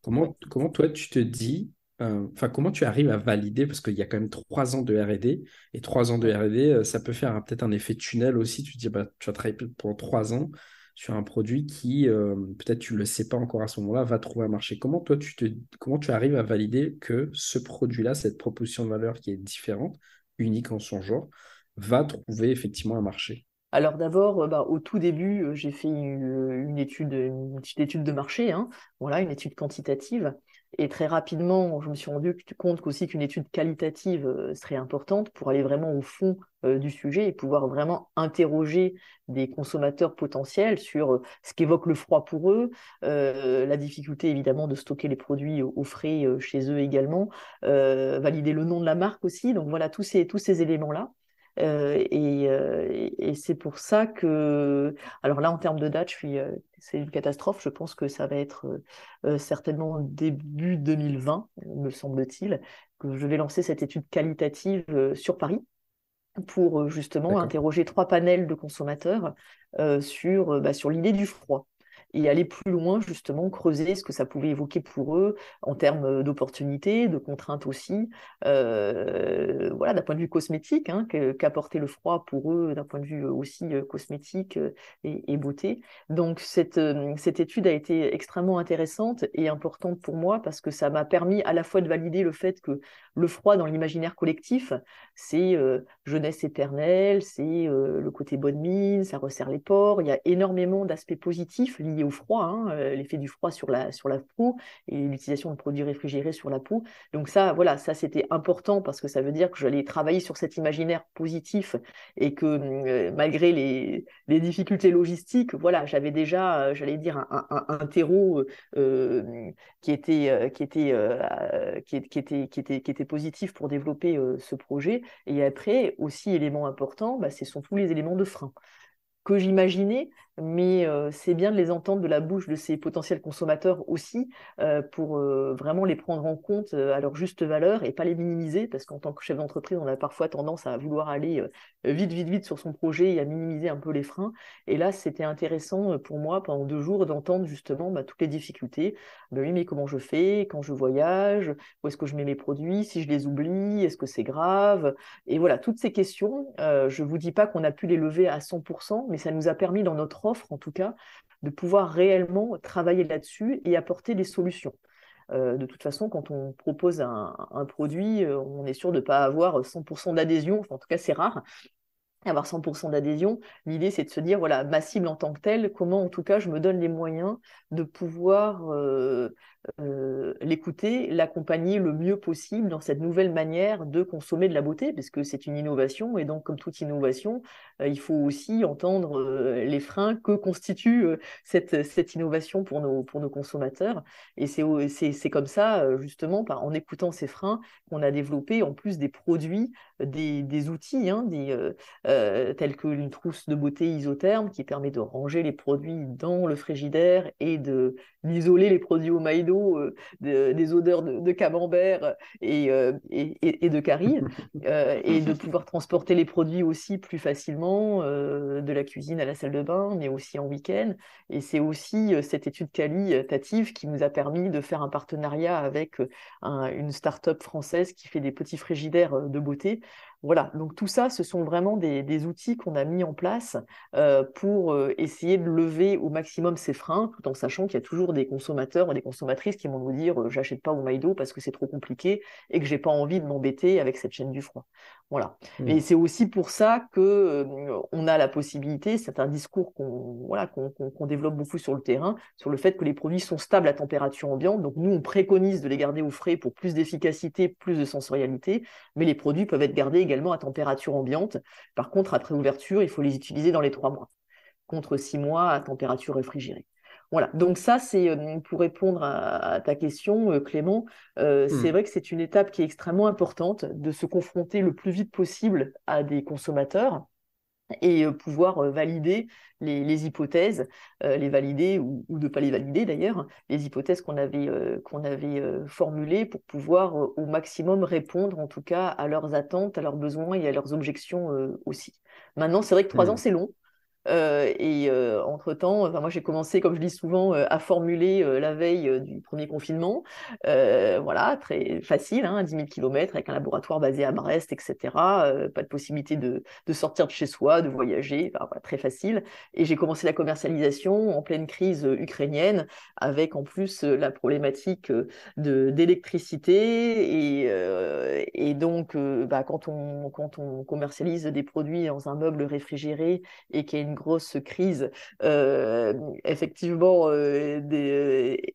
Comment, comment toi, tu te dis, enfin, comment tu arrives à valider, parce qu'il y a quand même trois ans de RD, et trois ans de RD, ça peut faire peut-être un effet tunnel aussi. Tu te dis, bah, tu vas travailler pendant trois ans sur un produit qui, euh, peut-être tu ne le sais pas encore à ce moment-là, va trouver un marché. Comment tu, comment tu arrives à valider que ce produit-là, cette proposition de valeur qui est différente, unique en son genre, va trouver effectivement un marché? Alors d'abord, euh, bah, au tout début, euh, j'ai fait une, étude, une petite étude de marché, hein, voilà, une étude quantitative. Et très rapidement, je me suis rendu compte qu'aussi qu'une étude qualitative euh, serait importante pour aller vraiment au fond euh, du sujet et pouvoir vraiment interroger des consommateurs potentiels sur euh, ce qu'évoque le froid pour eux, la difficulté évidemment de stocker les produits au, frais chez eux également, valider le nom de la marque aussi. Donc voilà, tous ces, tous ces éléments-là. Euh, euh, et, c'est pour ça que, alors là, en termes de date, je suis, euh, c'est une catastrophe. Je pense que ça va être certainement début 2020, me semble-t-il, que je vais lancer cette étude qualitative sur Paris pour justement interroger trois panels de consommateurs sur, bah, sur l'idée du froid et aller plus loin, justement, creuser ce que ça pouvait évoquer pour eux en termes euh, d'opportunités, de contraintes aussi, euh, voilà, d'un point de vue cosmétique, hein, qu'apportait le froid pour eux, d'un point de vue euh, aussi cosmétique et, beauté. Donc, cette, cette étude a été extrêmement intéressante et importante pour moi parce que ça m'a permis à la fois de valider le fait que le froid dans l'imaginaire collectif, c'est jeunesse éternelle, c'est le côté bonne mine, ça resserre les pores, il y a énormément d'aspects positifs liés au froid, hein, euh, l'effet du froid sur la, sur la peau et l'utilisation de produits réfrigérés sur la peau. Donc ça, voilà, ça c'était important parce que ça veut dire que j'allais travailler sur cet imaginaire positif et que euh, malgré les, les, difficultés logistiques, voilà, j'avais déjà, euh, j'allais dire, un, un, terreau qui, était, qui, était, qui, était, qui, était, qui était positif pour développer ce projet. Et après, aussi élément important, bah, ce sont tous les éléments de frein que j'imaginais, mais euh, c'est bien de les entendre de la bouche de ces potentiels consommateurs aussi, euh, pour euh, vraiment les prendre en compte à leur juste valeur et pas les minimiser, parce qu'en tant que chef d'entreprise, on a parfois tendance à vouloir aller vite, vite, vite sur son projet et à minimiser un peu les freins. Et là, c'était intéressant pour moi pendant deux jours d'entendre justement bah, toutes les difficultés. Ben oui, mais comment je fais? Quand je voyage? Où est-ce que je mets mes produits? Si je les oublie, est-ce que c'est grave? Et voilà, toutes ces questions, je ne vous dis pas qu'on a pu les lever à 100%, mais ça nous a permis dans notre offre, en tout cas, de pouvoir réellement travailler là-dessus et apporter des solutions. Euh, de toute façon, quand on propose un, produit, euh, on est sûr de ne pas avoir 100% d'adhésion, en tout cas c'est rare, avoir 100% d'adhésion. L'idée, c'est de se dire, voilà, ma cible en tant que telle, comment en tout cas je me donne les moyens de pouvoir euh, euh, l'écouter, l'accompagner le mieux possible dans cette nouvelle manière de consommer de la beauté, parce que c'est une innovation, et donc comme toute innovation, euh, il faut aussi entendre euh, les freins que constitue cette, cette innovation pour nos, pour nos consommateurs. Et c'est comme ça, justement, en écoutant ces freins, qu'on a développé en plus des produits, des, des outils, hein, tels que une trousse de beauté isotherme qui permet de ranger les produits dans le frigidaire et d'isoler les produits au maïdo euh, des odeurs de, camembert et, euh, et, de carie, [LAUGHS] euh, et de pouvoir transporter les produits aussi plus facilement de la cuisine à la salle de bain, mais aussi en week-end. Et c'est aussi cette étude qualitative qui nous a permis de faire un partenariat avec une start-up française qui fait des petits frigidaires de beauté voilà, donc tout ça, ce sont vraiment des, outils qu'on a mis en place euh, pour euh, essayer de lever au maximum ces freins, tout en sachant qu'il y a toujours des consommateurs ou des consommatrices qui vont nous dire euh, j'achète pas au Maïdo parce que c'est trop compliqué et que j'ai pas envie de m'embêter avec cette chaîne du froid. Voilà. Mmh. Et c'est aussi pour ça que on a la possibilité, c'est un discours qu'on voilà, qu'on développe beaucoup sur le terrain, sur le fait que les produits sont stables à température ambiante. Donc nous, on préconise de les garder au frais pour plus d'efficacité, plus de sensorialité, mais les produits peuvent être gardés à température ambiante. Par contre, après ouverture, il faut les utiliser dans les trois mois, contre six mois à température réfrigérée. Voilà, donc ça, c'est euh, pour répondre à, ta question, euh, Clément, euh, c'est hmm. vrai que c'est une étape qui est extrêmement importante de se confronter le plus vite possible à des consommateurs et pouvoir valider les, hypothèses, les valider ou, ou, ne pas les valider d'ailleurs, les hypothèses qu'on avait, qu'on avait formulées pour pouvoir au maximum répondre en tout cas à leurs attentes, à leurs besoins et à leurs objections aussi. Maintenant, c'est vrai que trois ans, mmh. c'est long. Euh, et euh, entre-temps, moi j'ai commencé, comme je dis souvent, euh, à formuler la veille du premier confinement. voilà, très facile, hein, 10 000 km avec un laboratoire basé à Brest, etc. pas de possibilité de, de, sortir de chez soi, de voyager, très facile. Et j'ai commencé la commercialisation en pleine crise ukrainienne, avec en plus la problématique d'électricité. Et, et, donc, bah, quand, on, quand on commercialise des produits dans un meuble réfrigéré et qu'il y a une grosse crise effectivement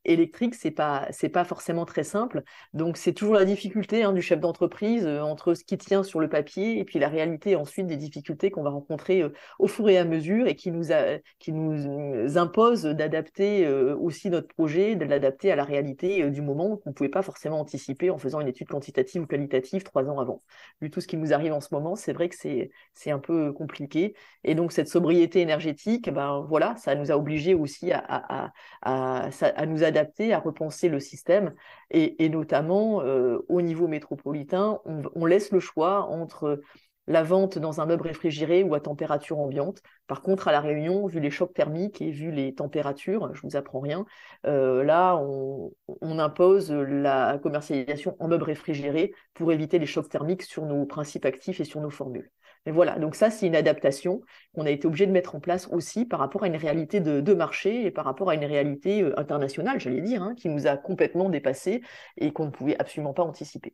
électrique, c'est pas c'est pas forcément très simple. Donc c'est toujours la difficulté hein, du chef d'entreprise entre ce qui tient sur le papier et puis la réalité ensuite des difficultés qu'on va rencontrer au fur et à mesure et qui nous a, qui nous impose d'adapter aussi notre projet, de l'adapter à la réalité du moment qu'on ne pouvait pas forcément anticiper en faisant une étude quantitative ou qualitative trois ans avant. Vu tout ce qui nous arrive en ce moment, c'est vrai que c'est c'est un peu compliqué. Et donc cette sobriété énergétique, ben voilà, ça nous a obligés aussi à, à, nous adapter, à repenser le système. Et, notamment euh, au niveau métropolitain, on, laisse le choix entre la vente dans un meuble réfrigéré ou à température ambiante. Par contre, à La Réunion, vu les chocs thermiques et vu les températures, je vous apprends rien, euh, là, on, on, impose la commercialisation en meuble réfrigéré pour éviter les chocs thermiques sur nos principes actifs et sur nos formules voilà, donc ça, c'est une adaptation qu'on a été obligé de mettre en place aussi par rapport à une réalité de, marché et par rapport à une réalité euh, internationale, j'allais dire, hein, qui nous a complètement dépassé et qu'on ne pouvait absolument pas anticiper.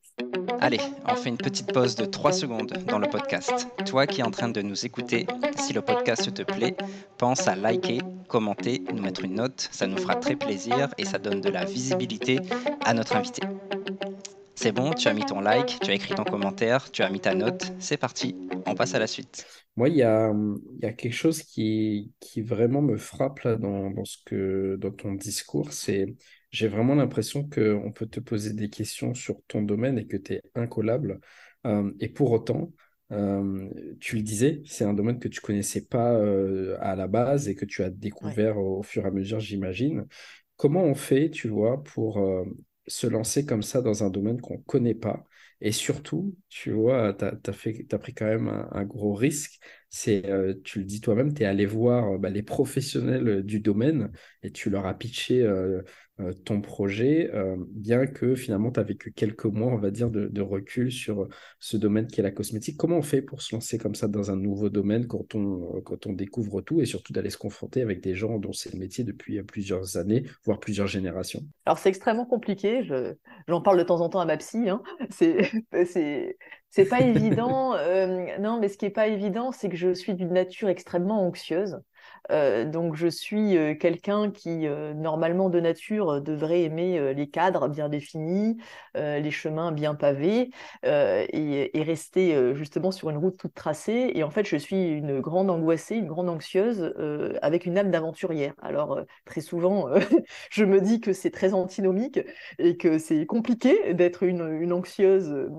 Allez, on fait une petite pause de 3 secondes dans le podcast. Toi qui es en train de nous écouter, si le podcast te plaît, pense à liker, commenter, nous mettre une note, ça nous fera très plaisir et ça donne de la visibilité à notre invité. C'est bon, tu as mis ton like, tu as écrit ton commentaire, tu as mis ta note, c'est parti, on passe à la suite. Moi, il y a, y a, quelque chose qui, qui vraiment me frappe là dans, dans, ce que, dans ton discours, c'est j'ai vraiment l'impression qu'on peut te poser des questions sur ton domaine et que tu es incollable. Euh, et pour autant, tu le disais, c'est un domaine que tu connaissais pas à la base et que tu as découvert au, au, fur et à mesure, j'imagine. Comment on fait, tu vois, pour se lancer comme ça dans un domaine qu'on ne connaît pas et surtout, tu vois, tu as, pris quand même un, gros risque. C'est, euh, tu le dis toi-même, tu es allé voir bah, les professionnels du domaine et tu leur as pitché euh, euh, ton projet, euh, bien que finalement tu as vécu quelques mois, on va dire, de, recul sur ce domaine qui est la cosmétique. Comment on fait pour se lancer comme ça dans un nouveau domaine quand on, quand on découvre tout et surtout d'aller se confronter avec des gens dont c'est le métier depuis plusieurs années, voire plusieurs générations? Alors c'est extrêmement compliqué, j'en parle de temps en temps à ma psy, hein. [LAUGHS] [LAUGHS] c'est c'est pas évident. Euh, non, mais ce qui est pas évident, c'est que je suis d'une nature extrêmement anxieuse. Euh, donc je suis euh, quelqu'un qui, euh, normalement de nature, devrait aimer les cadres bien définis, les chemins bien pavés, et, rester justement sur une route toute tracée. Et en fait, je suis une grande angoissée, une grande anxieuse, avec une âme d'aventurière. Alors très souvent, [LAUGHS] je me dis que c'est très antinomique et que c'est compliqué d'être une, anxieuse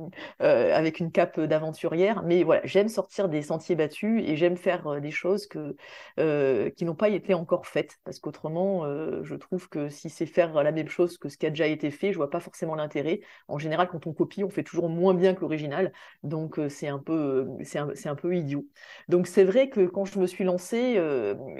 avec une cape d'aventurière. Mais voilà, j'aime sortir des sentiers battus et j'aime faire des choses que qui n'ont pas été encore faites, parce qu'autrement, euh, je trouve que si c'est faire la même chose que ce qui a déjà été fait, je vois pas forcément l'intérêt. En général, quand on copie, on fait toujours moins bien que l'original, donc euh, c'est un peu, un, un, peu idiot. Donc c'est vrai que quand je me suis lancée,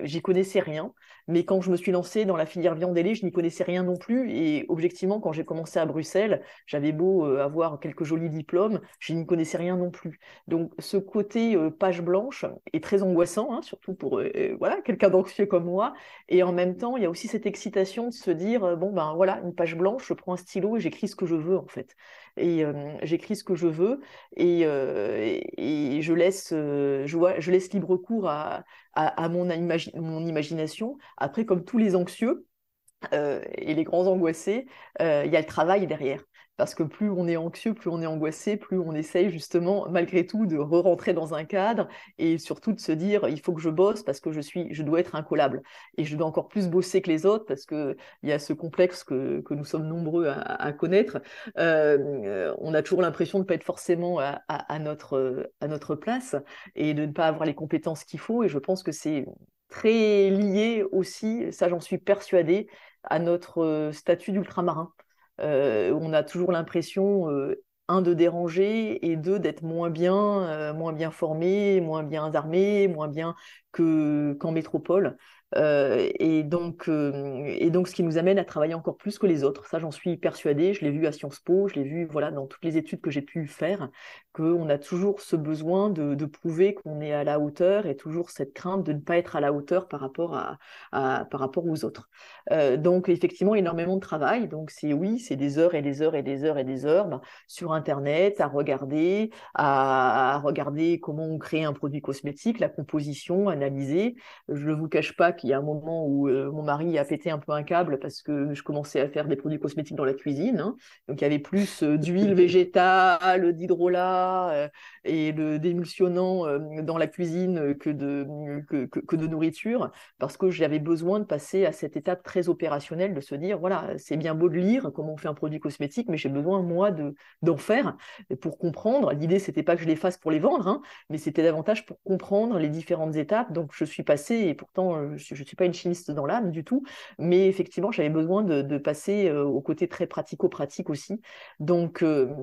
j'y connaissais rien, mais quand je me suis lancée dans la filière viande ailée, je n'y connaissais rien non plus, et objectivement, quand j'ai commencé à Bruxelles, j'avais beau avoir quelques jolis diplômes, je n'y connaissais rien non plus. Donc ce côté page blanche est très angoissant, hein, surtout pour voilà, quelqu'un d'anxieux comme moi. Et en même temps, il y a aussi cette excitation de se dire, euh, bon, ben voilà, une page blanche, je prends un stylo et j'écris ce que je veux, en fait. Et j'écris ce que je veux et, et, je, laisse, je, vois, je laisse libre cours à, à, mon, mon imagination. Après, comme tous les anxieux, et les grands angoissés, il y a le travail derrière parce que plus on est anxieux, plus on est angoissé, plus on essaye justement malgré tout de re-rentrer dans un cadre et surtout de se dire il faut que je bosse parce que je suis, je dois être incollable et je dois encore plus bosser que les autres parce que il y a ce complexe que, que nous sommes nombreux à, connaître. Euh, on a toujours l'impression de ne pas être forcément à, notre, à notre place et de ne pas avoir les compétences qu'il faut et je pense que c'est très lié aussi, ça j'en suis persuadée, à notre statut d'ultramarin. Euh, on a toujours l'impression, euh, un, de déranger et deux, d'être moins bien, euh, moins bien formé, moins bien armé, moins bien qu'en métropole. Euh, et, donc, euh, et donc, ce qui nous amène à travailler encore plus que les autres. Ça, j'en suis persuadée. Je l'ai vu à Sciences Po, je l'ai vu voilà, dans toutes les études que j'ai pu faire, qu'on a toujours ce besoin de, prouver qu'on est à la hauteur et toujours cette crainte de ne pas être à la hauteur par rapport, à, par rapport aux autres. Euh, donc, effectivement, énormément de travail. Donc, c'est oui, c'est des heures et des heures et des heures et des heures ben, sur Internet à regarder, à, regarder comment on crée un produit cosmétique, la composition, analyser. Je ne vous cache pas que il y a un moment où euh, mon mari a pété un peu un câble parce que je commençais à faire des produits cosmétiques dans la cuisine. Hein. Donc il y avait plus euh, d'huile [LAUGHS] végétale, d'hydrolat euh, et d'émulsionnant dans la cuisine que de, que, que, de nourriture parce que j'avais besoin de passer à cette étape très opérationnelle de se dire voilà, c'est bien beau de lire comment on fait un produit cosmétique, mais j'ai besoin moi d'en faire pour comprendre. L'idée, c'était pas que je les fasse pour les vendre, hein, mais c'était davantage pour comprendre les différentes étapes. Donc je suis passée et pourtant je ne suis pas une chimiste dans l'âme du tout, mais effectivement, j'avais besoin de, passer euh, au côté très pratico-pratique aussi. Donc, euh,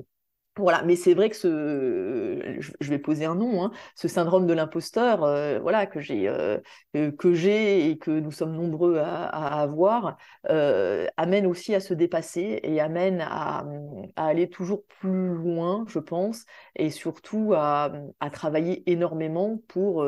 voilà, mais c'est vrai que ce, je vais poser un nom, hein, ce syndrome de l'imposteur, euh, voilà, que j'ai, euh, que j'ai et que nous sommes nombreux à, avoir, euh, amène aussi à se dépasser et amène à, aller toujours plus loin, je pense, et surtout à, travailler énormément pour,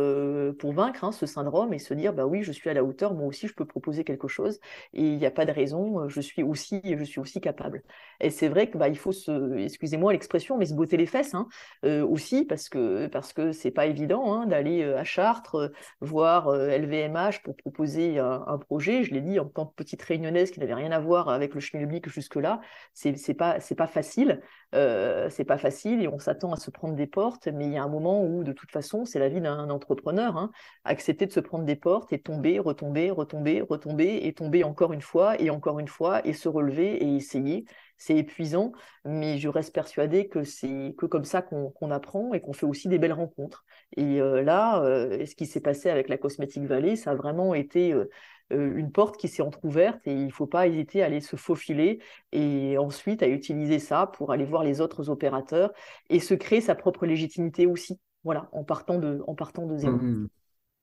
pour vaincre hein, ce syndrome et se dire, bah oui, je suis à la hauteur, moi aussi, je peux proposer quelque chose et il n'y a pas de raison, je suis aussi, je suis aussi capable. Et c'est vrai que bah, il faut se, excusez-moi l'expression mais se botter les fesses hein, euh, aussi, parce que parce que c'est pas évident hein, d'aller euh, à Chartres euh, voir LVMH pour proposer un, projet. Je l'ai dit en tant que petite réunionnaise qui n'avait rien à voir avec le schmilblick jusque-là, c'est pas c'est pas facile, c'est pas facile et on s'attend à se prendre des portes, mais il y a un moment où de toute façon c'est la vie d'un entrepreneur, hein, accepter de se prendre des portes et tomber, retomber, retomber, retomber et tomber encore une fois et encore une fois et se relever et essayer c'est épuisant, mais je reste persuadée que c'est que comme ça qu'on apprend et qu'on fait aussi des belles rencontres. Et là, ce qui s'est passé avec la Cosmetic Valley, ça a vraiment été une porte qui s'est entr'ouverte et il ne faut pas hésiter à aller se faufiler et ensuite à utiliser ça pour aller voir les autres opérateurs et se créer sa propre légitimité aussi, voilà, en partant de, en partant de zéro. Mmh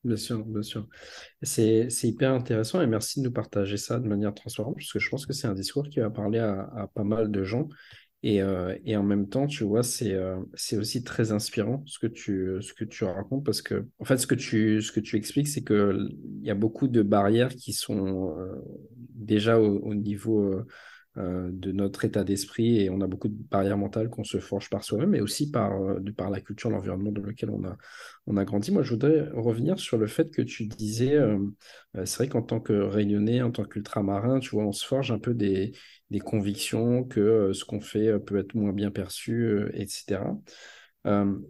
bien sûr, bien sûr. C'est hyper intéressant et merci de nous partager ça de manière transparente parce que je pense que c'est un discours qui va parler à pas mal de gens euh, et, en même temps, tu vois, c'est euh, c'est aussi très inspirant ce que tu, ce que tu racontes parce que, en fait, ce que tu, ce que tu expliques, c'est qu'il y a beaucoup de barrières qui sont euh, déjà au, niveau de notre état d'esprit et on a beaucoup de barrières mentales qu'on se forge par soi-même, mais aussi par, de par la culture, l'environnement dans lequel on a, on a grandi. Moi, je voudrais revenir sur le fait que tu disais, c'est vrai qu'en tant que réunionnais, en tant qu'ultramarin, tu vois, on se forge un peu des des convictions, que euh, ce qu'on fait euh, peut être moins bien perçu, euh, etc.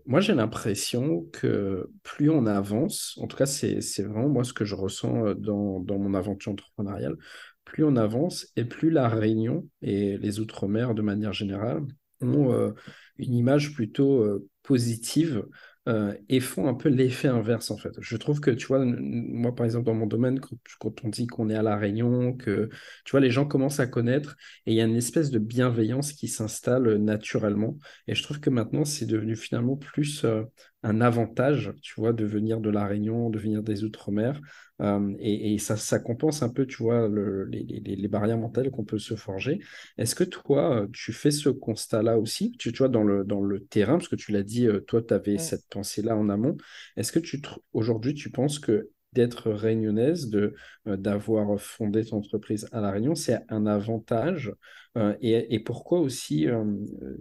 moi, j'ai l'impression que plus on avance, en tout cas, c'est vraiment moi ce que je ressens dans, dans, mon aventure entrepreneuriale, plus on avance et plus la Réunion et les Outre-mer de manière générale ont une image plutôt positive euh, et font un peu l'effet inverse en fait. Je trouve que tu vois, moi par exemple dans mon domaine, quand, on dit qu'on est à la Réunion, que tu vois les gens commencent à connaître et il y a une espèce de bienveillance qui s'installe naturellement. Et je trouve que maintenant c'est devenu finalement plus euh, un avantage, tu vois, de venir de la Réunion, de venir des Outre-mer. Euh, et, ça, ça, compense un peu, tu vois, les, barrières mentales qu'on peut se forger. Est-ce que toi, tu fais ce constat-là aussi, tu, vois, dans le, dans le terrain, parce que tu l'as dit, euh, toi, tu avais cette pensée-là en amont. Est-ce que tu aujourd'hui, tu penses que d'être réunionnaise, de euh, d'avoir fondé ton entreprise à La Réunion, c'est un avantage. et, pourquoi aussi,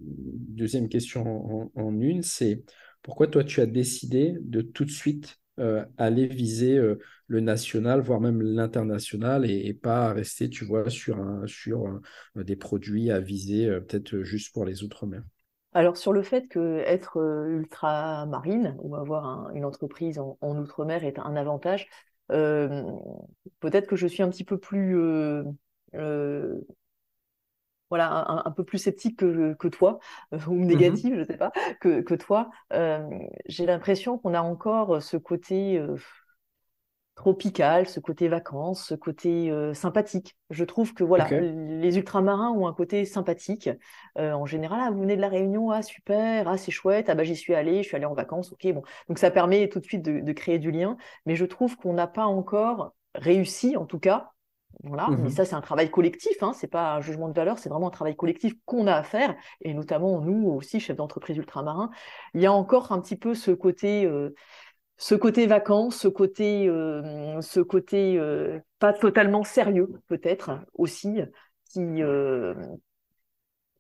deuxième question en une, c'est pourquoi toi, tu as décidé de tout de suite euh, aller viser euh, le national, voire même l'international, et, pas rester, tu vois, sur, un, sur euh, des produits à viser peut-être juste pour les Outre-mer? Alors sur le fait que être ultramarine ou avoir une entreprise en, outre-mer est un avantage, peut-être que je suis un petit peu plus voilà, un, peu plus sceptique que, que toi, euh, ou mmh négative, je ne sais pas, que, que toi. Euh, j'ai l'impression qu'on a encore ce côté euh, tropical, ce côté vacances, ce côté sympathique. Je trouve que voilà, les ultramarins ont un côté sympathique. en général, ah, vous venez de la Réunion, ah super, ah c'est chouette, ah bah j'y suis allé, je suis allé en vacances, ok bon. Donc ça permet tout de suite de, de créer du lien, mais je trouve qu'on n'a pas encore réussi, en tout cas, voilà, mais mmh ça, c'est un travail collectif, hein, c'est pas un jugement de valeur, c'est vraiment un travail collectif qu'on a à faire, et notamment nous aussi, chefs d'entreprise ultramarins. Il y a encore un petit peu ce côté, euh, ce côté vacances, ce côté, euh, ce côté euh, pas totalement sérieux, peut-être aussi, qui,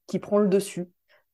qui prend le dessus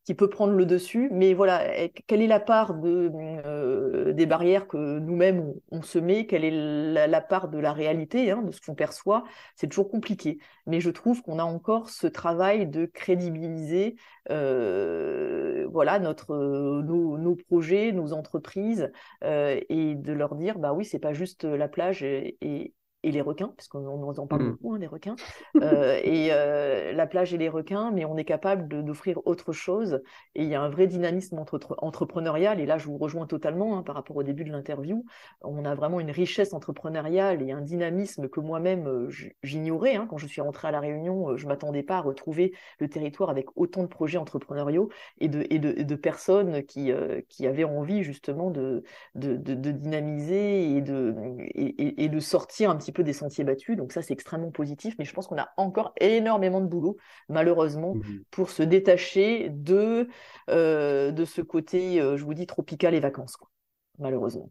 qui peut prendre le dessus. Mais voilà, quelle est la part de, euh, des barrières que nous-mêmes on, se met? Quelle est la, part de la réalité, hein, de ce qu'on perçoit? C'est toujours compliqué. Mais je trouve qu'on a encore ce travail de crédibiliser euh, voilà, notre, nos, projets, nos entreprises, euh, et de leur dire, bah oui, c'est pas juste la plage et les requins, parce qu'on en parle mmh. beaucoup, hein, des requins, euh, et euh, la plage et les requins, mais on est capable d'offrir autre chose. Et il y a un vrai dynamisme entre, entrepreneurial, et là je vous rejoins totalement hein, par rapport au début de l'interview. On a vraiment une richesse entrepreneuriale et un dynamisme que moi-même euh, j'ignorais. Hein. Quand je suis rentrée à La Réunion, je ne m'attendais pas à retrouver le territoire avec autant de projets entrepreneuriaux et de, et de, personnes qui, qui avaient envie justement de, de, dynamiser et de, et, et de sortir un petit peu des sentiers battus. Donc ça, c'est extrêmement positif. Mais je pense qu'on a encore énormément de boulot, malheureusement, mmh pour se détacher de, euh, de ce côté, euh, je vous dis, tropical et vacances, malheureusement.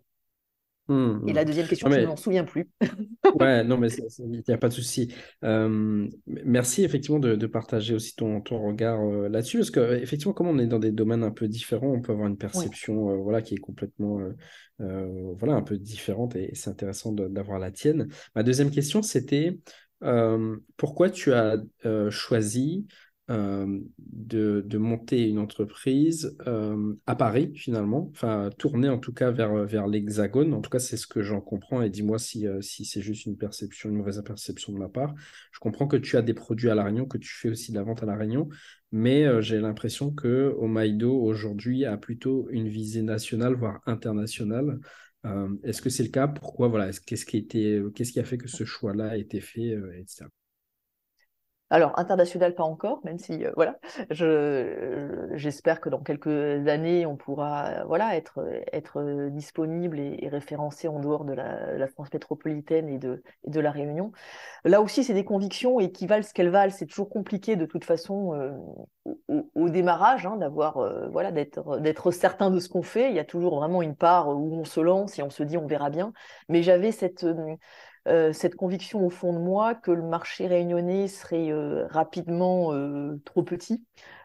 Mmh, et la mmh. deuxième question, je ne m'en souviens plus. [LAUGHS] ouais, non, mais [LAUGHS] il n'y a pas de souci. Euh, merci effectivement de, partager aussi ton, ton regard euh, là-dessus, parce qu'effectivement, comme on est dans des domaines un peu différents, on peut avoir une perception euh, voilà, qui est complètement voilà, un peu différente et, c'est intéressant d'avoir la tienne. Ma deuxième question, c'était pourquoi tu as choisi euh, de, monter une entreprise euh, à Paris, finalement, enfin, tourner en tout cas vers, vers l'Hexagone. En tout cas, c'est ce que j'en comprends. Et dis-moi si, euh, si c'est juste une perception, une mauvaise perception de ma part. Je comprends que tu as des produits à La Réunion, que tu fais aussi de la vente à La Réunion, mais j'ai l'impression que Omaido aujourd'hui a plutôt une visée nationale, voire internationale. Est-ce que c'est le cas? Pourquoi? Voilà, Qu'est-ce qui, qu'est-ce qui a fait que ce choix-là a été fait, etc. Alors, international, pas encore, même si, euh, voilà, j'espère que dans quelques années, on pourra voilà, être, être disponible et, référencé en dehors de la, France métropolitaine et de, de, la Réunion. Là aussi, c'est des convictions et qui valent ce qu'elles valent. C'est toujours compliqué de toute façon euh, au, démarrage hein, d'avoir, euh, voilà, d'être certain de ce qu'on fait. Il y a toujours vraiment une part où on se lance et on se dit on verra bien. Mais j'avais cette euh, cette conviction au fond de moi que le marché réunionnais serait euh, rapidement euh, trop petit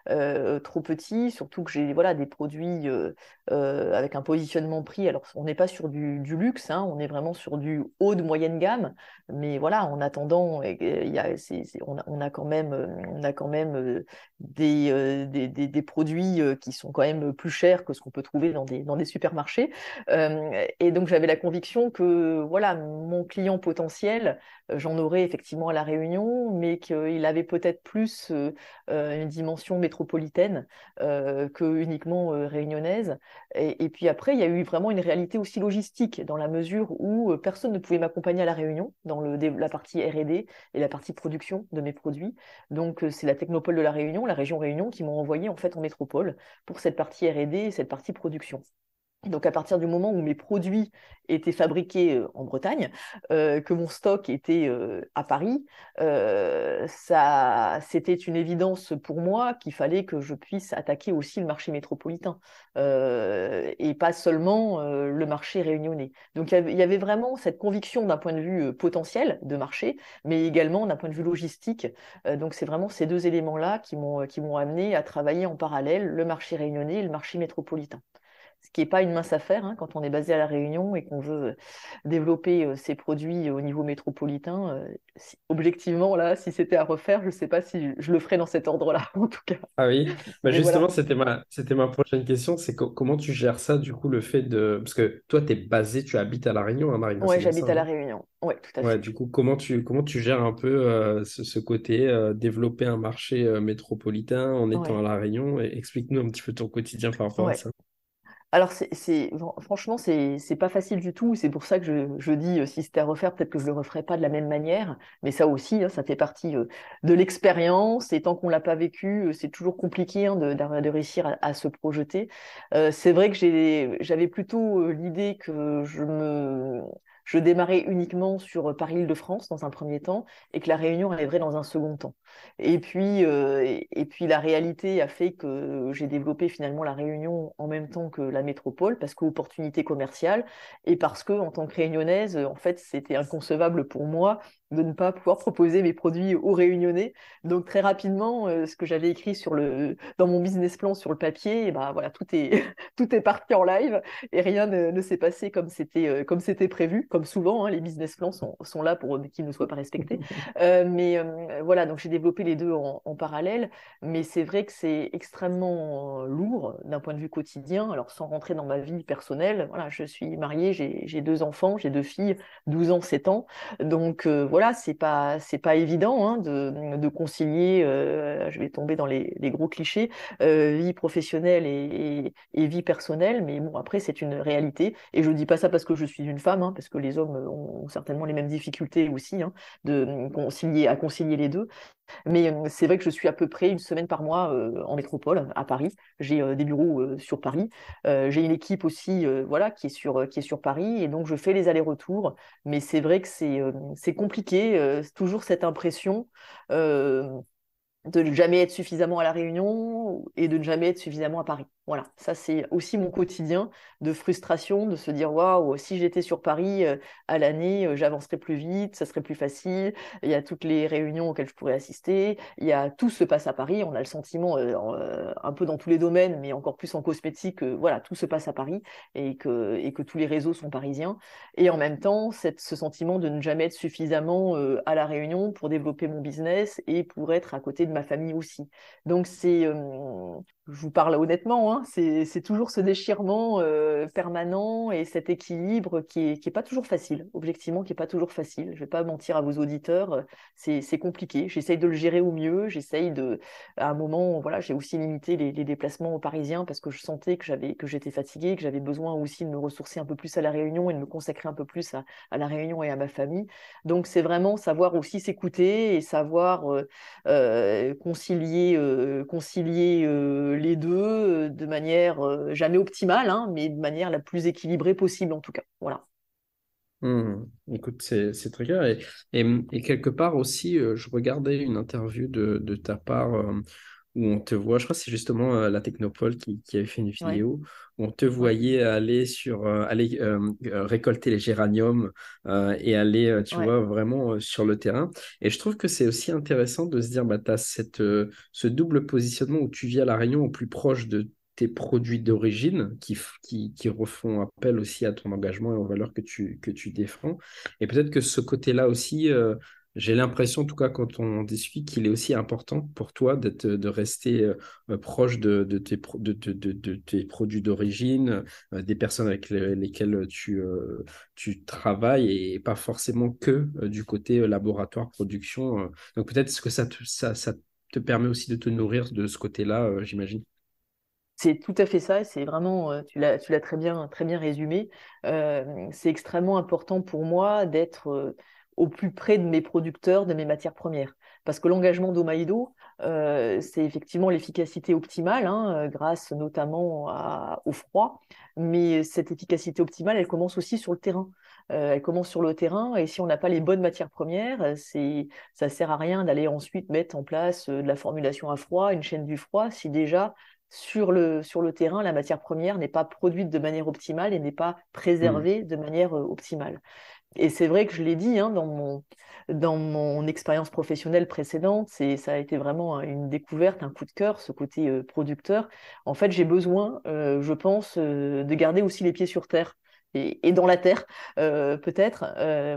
euh, trop petit, surtout que j'ai voilà, des produits euh, euh, avec un positionnement prix. Alors, on n'est pas sur du, luxe, hein, on est vraiment sur du haut de moyenne gamme, mais voilà, en attendant, on a quand même des, des, des, produits qui sont quand même plus chers que ce qu'on peut trouver dans des, dans des supermarchés. et donc, j'avais la conviction que voilà, mon client potentiel, j'en aurais effectivement à La Réunion, mais qu'il avait peut-être plus une dimension métropolitaine euh, que uniquement euh, réunionnaise. Et, puis après, il y a eu vraiment une réalité aussi logistique, dans la mesure où euh, personne ne pouvait m'accompagner à la Réunion, dans la partie R&D et la partie production de mes produits. Donc c'est la Technopole de la Réunion, la région Réunion, qui m'ont envoyé en fait en métropole pour cette partie R&D et cette partie production. Donc à partir du moment où mes produits étaient fabriqués euh, en Bretagne, euh, que mon stock était euh, à Paris, ça, c'était une évidence pour moi qu'il fallait que je puisse attaquer aussi le marché métropolitain et pas seulement le marché réunionnais. Donc il y avait vraiment cette conviction d'un point de vue potentiel de marché, mais également d'un point de vue logistique. donc c'est vraiment ces deux éléments-là qui m'ont qui m'ont amené à travailler en parallèle le marché réunionnais et le marché métropolitain ce qui n'est pas une mince affaire hein, quand on est basé à La Réunion et qu'on veut euh, développer euh, ses produits au niveau métropolitain. Euh, objectivement, là, si c'était à refaire, je ne sais pas si je le ferais dans cet ordre-là, [LAUGHS] en tout cas. Ah oui, bah, justement, c'était ma, ma prochaine question, c'est comment tu gères ça, du coup, le fait de... Parce que toi, tu es basé, tu habites à La Réunion, hein, Marine Oui, j'habite à La Réunion. Oui, tout à fait. Ouais, du coup, comment tu, comment tu gères un peu ce, côté, développer un marché métropolitain en étant à La Réunion Explique-nous un petit peu ton quotidien par rapport à ça. Alors, c'est, franchement, c'est, pas facile du tout. C'est pour ça que je, je dis, euh, si c'était à refaire, peut-être que je le referais pas de la même manière. Mais ça aussi, hein, ça fait partie euh, de l'expérience. Et tant qu'on l'a pas vécu, euh, c'est toujours compliqué hein, de, de, réussir à, se projeter. c'est vrai que j'avais plutôt l'idée que je me je démarrais uniquement sur Paris-Île-de-France dans un premier temps et que la Réunion arriverait dans un second temps. Et puis, euh, et, puis la réalité a fait que j'ai développé finalement la Réunion en même temps que la métropole parce qu'opportunité commerciale et parce que en tant que réunionnaise, en fait, c'était inconcevable pour moi de ne pas pouvoir proposer mes produits aux réunionnais. Donc très rapidement, euh, ce que j'avais écrit sur le, dans mon business plan sur le papier, et eh ben, voilà, tout est, [LAUGHS] tout est parti en live et rien ne, s'est passé comme c'était euh, comme c'était prévu. Comme souvent, hein, les business plans sont, sont là pour qu'ils ne soient pas respectés. [LAUGHS] Euh, mais voilà, donc j'ai développé les deux en, parallèle. Mais c'est vrai que c'est extrêmement lourd d'un point de vue quotidien. Alors sans rentrer dans ma vie personnelle, voilà, je suis mariée, j'ai deux enfants, j'ai deux filles, 12 ans, 7 ans. Donc voilà voilà, c'est pas pas évident hein, de, concilier. Euh, je vais tomber dans les, gros clichés, euh, vie professionnelle et, vie personnelle, mais bon après c'est une réalité. Et je dis pas ça parce que je suis une femme, hein, parce que les hommes ont certainement les mêmes difficultés aussi hein, de concilier à concilier les deux. Mais c'est vrai que je suis à peu près une semaine par mois en métropole, à Paris. J'ai des bureaux sur Paris. j'ai une équipe aussi voilà, qui, est sur, qui est sur Paris. Et donc, je fais les allers-retours. Mais c'est vrai que c'est compliqué. toujours cette impression de ne jamais être suffisamment à la Réunion et de ne jamais être suffisamment à Paris. Voilà, ça c'est aussi mon quotidien de frustration, de se dire waouh, si j'étais sur Paris euh, à l'année, euh, j'avancerais plus vite, ça serait plus facile. Il y a toutes les réunions auxquelles je pourrais assister. Il y a tout se passe à Paris. On a le sentiment euh, un peu dans tous les domaines, mais encore plus en cosmétique, voilà, tout se passe à Paris et que et que tous les réseaux sont parisiens. Et en même temps, ce sentiment de ne jamais être suffisamment à la Réunion pour développer mon business et pour être à côté ma famille aussi. Donc c'est, je vous parle honnêtement, hein, c'est toujours ce déchirement permanent et cet équilibre qui est, qui est pas toujours facile, objectivement qui est pas toujours facile. Je vais pas mentir à vos auditeurs, c'est compliqué. J'essaye de le gérer au mieux, j'essaye de, à un moment, voilà, j'ai aussi limité les, les, déplacements parisiens parce que je sentais que j'étais fatiguée, que j'avais besoin aussi de me ressourcer un peu plus à la Réunion et de me consacrer un peu plus à, la Réunion et à ma famille. Donc c'est vraiment savoir aussi s'écouter et savoir euh, euh, concilier, euh, concilier les deux de manière jamais optimale, hein, mais de manière la plus équilibrée possible en tout cas. Voilà. Mmh. Écoute, c'est très clair. Et, quelque part aussi, je regardais une interview de ta part où on te voit, je crois que c'est justement euh, la Technopole qui, qui, avait fait une vidéo, où on te voyait aller sur euh, aller euh, récolter les géraniums et aller, tu vois, vraiment sur le terrain. Et je trouve que c'est aussi intéressant de se dire, bah, tu as cette, ce double positionnement où tu vis à La Réunion au plus proche de tes produits d'origine qui, qui, qui, refont appel aussi à ton engagement et aux valeurs que tu, que tu défends. Et peut-être que ce côté-là aussi, j'ai l'impression, en tout cas, quand on discute, qu'il est aussi important pour toi de rester euh, proche de, tes, produits d'origine, euh, des personnes avec lesquelles tu, euh, tu travailles et pas forcément que du côté laboratoire, production. Donc peut-être que ça te, ça, te permet aussi de te nourrir de ce côté-là, j'imagine? C'est tout à fait ça, c'est vraiment, tu l'as très bien, très bien résumé. c'est extrêmement important pour moi d'être au plus près de mes producteurs, de mes matières premières. Parce que l'engagement d'Omaïdo, euh, c'est effectivement l'efficacité optimale, hein, euh, grâce notamment au froid. Mais cette efficacité optimale, elle commence aussi sur le terrain. Euh, elle commence sur le terrain et si on n'a pas les bonnes matières premières, c'est, ça sert à rien d'aller ensuite mettre en place de la formulation à froid, une chaîne du froid, si déjà sur le, sur le terrain, la matière première n'est pas produite de manière optimale et n'est pas préservée mmh. de manière optimale et c'est vrai que je l'ai dit hein, dans mon, dans mon expérience professionnelle précédente, c'est, ça a été vraiment une découverte, un coup de cœur, ce côté euh, producteur. En fait, j'ai besoin, euh, je pense, euh, de garder aussi les pieds sur terre et, dans la terre, peut-être.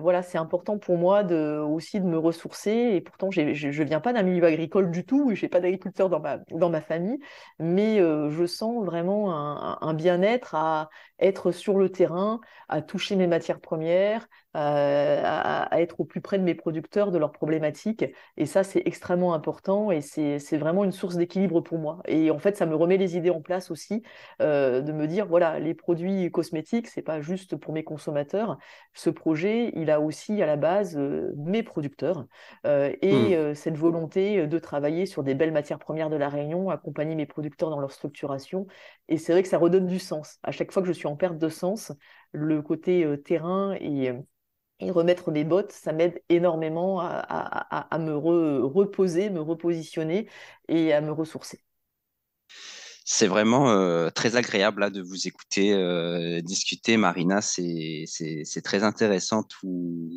Voilà, c'est important pour moi de, aussi de me ressourcer. Et pourtant, je ne viens pas d'un milieu agricole du tout, je n'ai pas d'agriculteur dans ma, dans ma famille, mais je sens vraiment un bien-être à être sur le terrain, à toucher mes matières premières, à, à, être au plus près de mes producteurs, de leurs problématiques. Et ça, c'est extrêmement important et c'est vraiment une source d'équilibre pour moi. Et en fait, ça me remet les idées en place aussi, de me dire, voilà, les produits cosmétiques, c'est pas juste pour mes consommateurs. Ce projet, il a aussi à la base euh, mes producteurs euh, et mmh. euh, cette volonté de travailler sur des belles matières premières de la Réunion, accompagner mes producteurs dans leur structuration. Et c'est vrai que ça redonne du sens. À chaque fois que je suis en perte de sens, le côté terrain et remettre mes bottes, ça m'aide énormément à, me reposer, me repositionner et à me ressourcer c'est vraiment euh, très agréable là, de vous écouter euh, discuter, Marina. C'est très intéressant tout,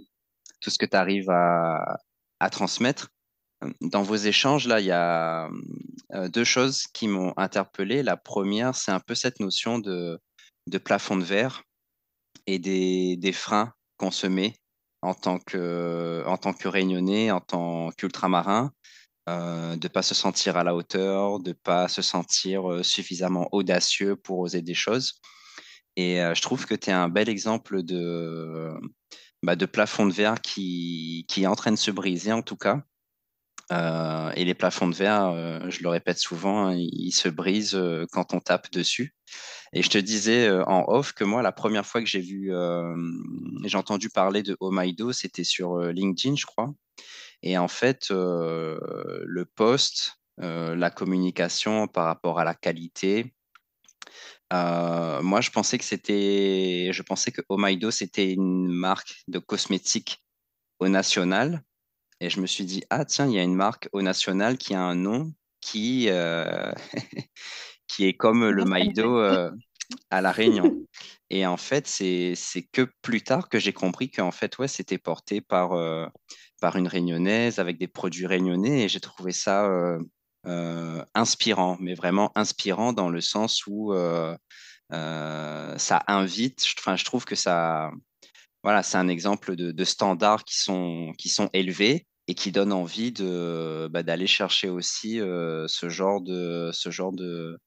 tout ce que tu arrives à, à, transmettre. Dans vos échanges, là, il y a euh, deux choses qui m'ont interpellé. La première, c'est un peu cette notion de, de plafond de verre et des, des freins qu'on se met en tant que, en tant que réunionnais, en tant qu'ultramarin, euh, de ne pas se sentir à la hauteur, de ne pas se sentir euh, suffisamment audacieux pour oser des choses. Et euh, je trouve que tu es un bel exemple de, bah, de plafond de verre qui, qui est en train de se briser en tout cas. Et les plafonds de verre, je le répète souvent, hein, ils, se brisent quand on tape dessus. Et je te disais en off que moi, la première fois que j'ai vu, j'ai entendu parler de Omaido, c'était sur LinkedIn, je crois. Et en fait, euh, le poste, euh, la communication par rapport à la qualité, euh, moi, je pensais que c'était, je pensais que Omaido, c'était une marque de cosmétiques au national. Et je me suis dit, ah tiens, il y a une marque au national qui a un nom qui, [LAUGHS] qui est comme le Maido à La Réunion. Et en fait, c'est que plus tard que j'ai compris qu'en fait, ouais, c'était porté par, par une réunionnaise avec des produits réunionnais et j'ai trouvé ça euh, euh, inspirant, mais vraiment inspirant dans le sens où euh, ça invite, enfin, je trouve que ça, voilà, c'est un exemple de, standards qui sont, qui sont élevés, et qui donne envie de bah, d'aller chercher aussi ce genre de ce genre de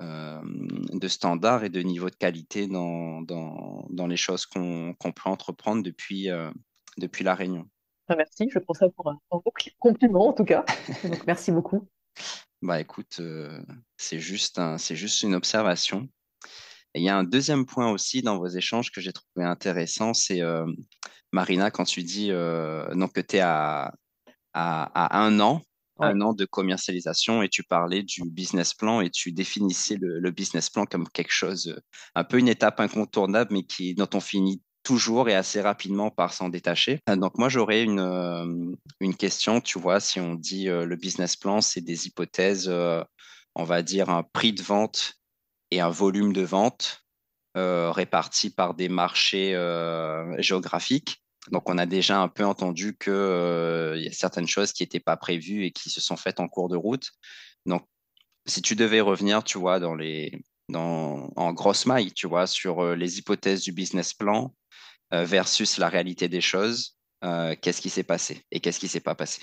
de standards et de niveau de qualité dans, dans, dans les choses qu'on peut entreprendre depuis, depuis la Réunion. Ah, merci, je prends ça pour un, compliment en tout cas. Donc, merci beaucoup. [LAUGHS] Bah écoute, c'est juste, c'est juste une observation. Il y a un deuxième point aussi dans vos échanges que j'ai trouvé intéressant, c'est Marina, quand tu dis donc que tu es à, à, un an, un an de commercialisation et tu parlais du business plan et tu définissais le, business plan comme quelque chose, un peu une étape incontournable, mais qui, dont on finit toujours et assez rapidement par s'en détacher. Donc moi, j'aurais une, une question, tu vois, si on dit le business plan, c'est des hypothèses, on va dire un prix de vente et un volume de vente répartis par des marchés géographiques. Donc, on a déjà un peu entendu qu'il euh, y a certaines choses qui n'étaient pas prévues et qui se sont faites en cours de route. Donc, si tu devais revenir, tu vois, dans les, dans, en grosse maille, tu vois, sur euh, les hypothèses du business plan euh, versus la réalité des choses, qu'est-ce qui s'est passé et qu'est-ce qui s'est pas passé?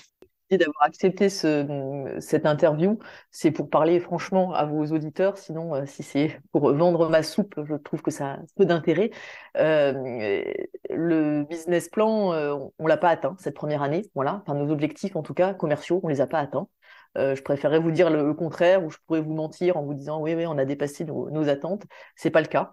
D'avoir accepté ce, cette interview. C'est pour parler franchement à vos auditeurs. Sinon, euh, si c'est pour vendre ma soupe, je trouve que ça a peu d'intérêt. Euh, le business plan, euh, on, l'a pas atteint cette première année. Voilà, enfin nos objectifs en tout cas commerciaux, on les a pas atteints. je préférerais vous dire le, contraire, ou je pourrais vous mentir en vous disant oui, oui, on a dépassé nos, nos attentes. C'est pas le cas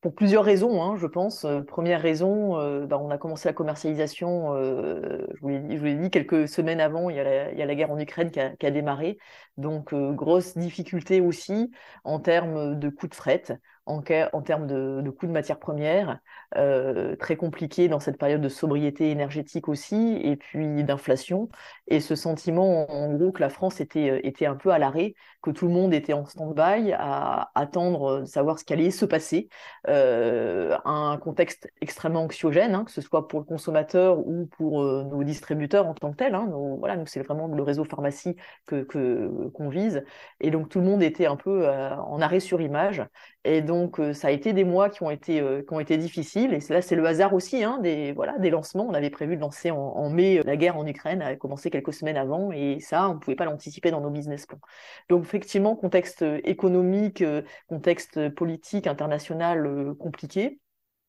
pour plusieurs raisons, hein, je pense. Euh, première raison, euh, bah, on a commencé la commercialisation, euh, je vous l'ai dit, quelques semaines avant, il y a la, la guerre en Ukraine qui a, qui a démarré. Donc, grosse difficulté aussi en termes de coûts de fret, en, termes de, coûts de matières premières, très compliqué dans cette période de sobriété énergétique aussi, et puis d'inflation. Et ce sentiment, en gros, que la France était, était un peu à l'arrêt, que tout le monde était en stand-by à attendre de savoir ce qui allait se passer. Euh, un contexte extrêmement anxiogène, hein, que ce soit pour le consommateur ou pour euh, nos distributeurs en tant que tels. Hein, voilà, nous c'est vraiment le réseau pharmacie que qu'on vise, et donc tout le monde était un peu euh, en arrêt sur image. Et donc ça a été des mois qui ont été qui ont été difficiles. Et là c'est le hasard aussi hein, des voilà des lancements. On avait prévu de lancer en, mai la guerre en Ukraine a commencé quelques semaines avant, et ça on ne pouvait pas l'anticiper dans nos business plans. Donc effectivement contexte économique, contexte politique international compliqué.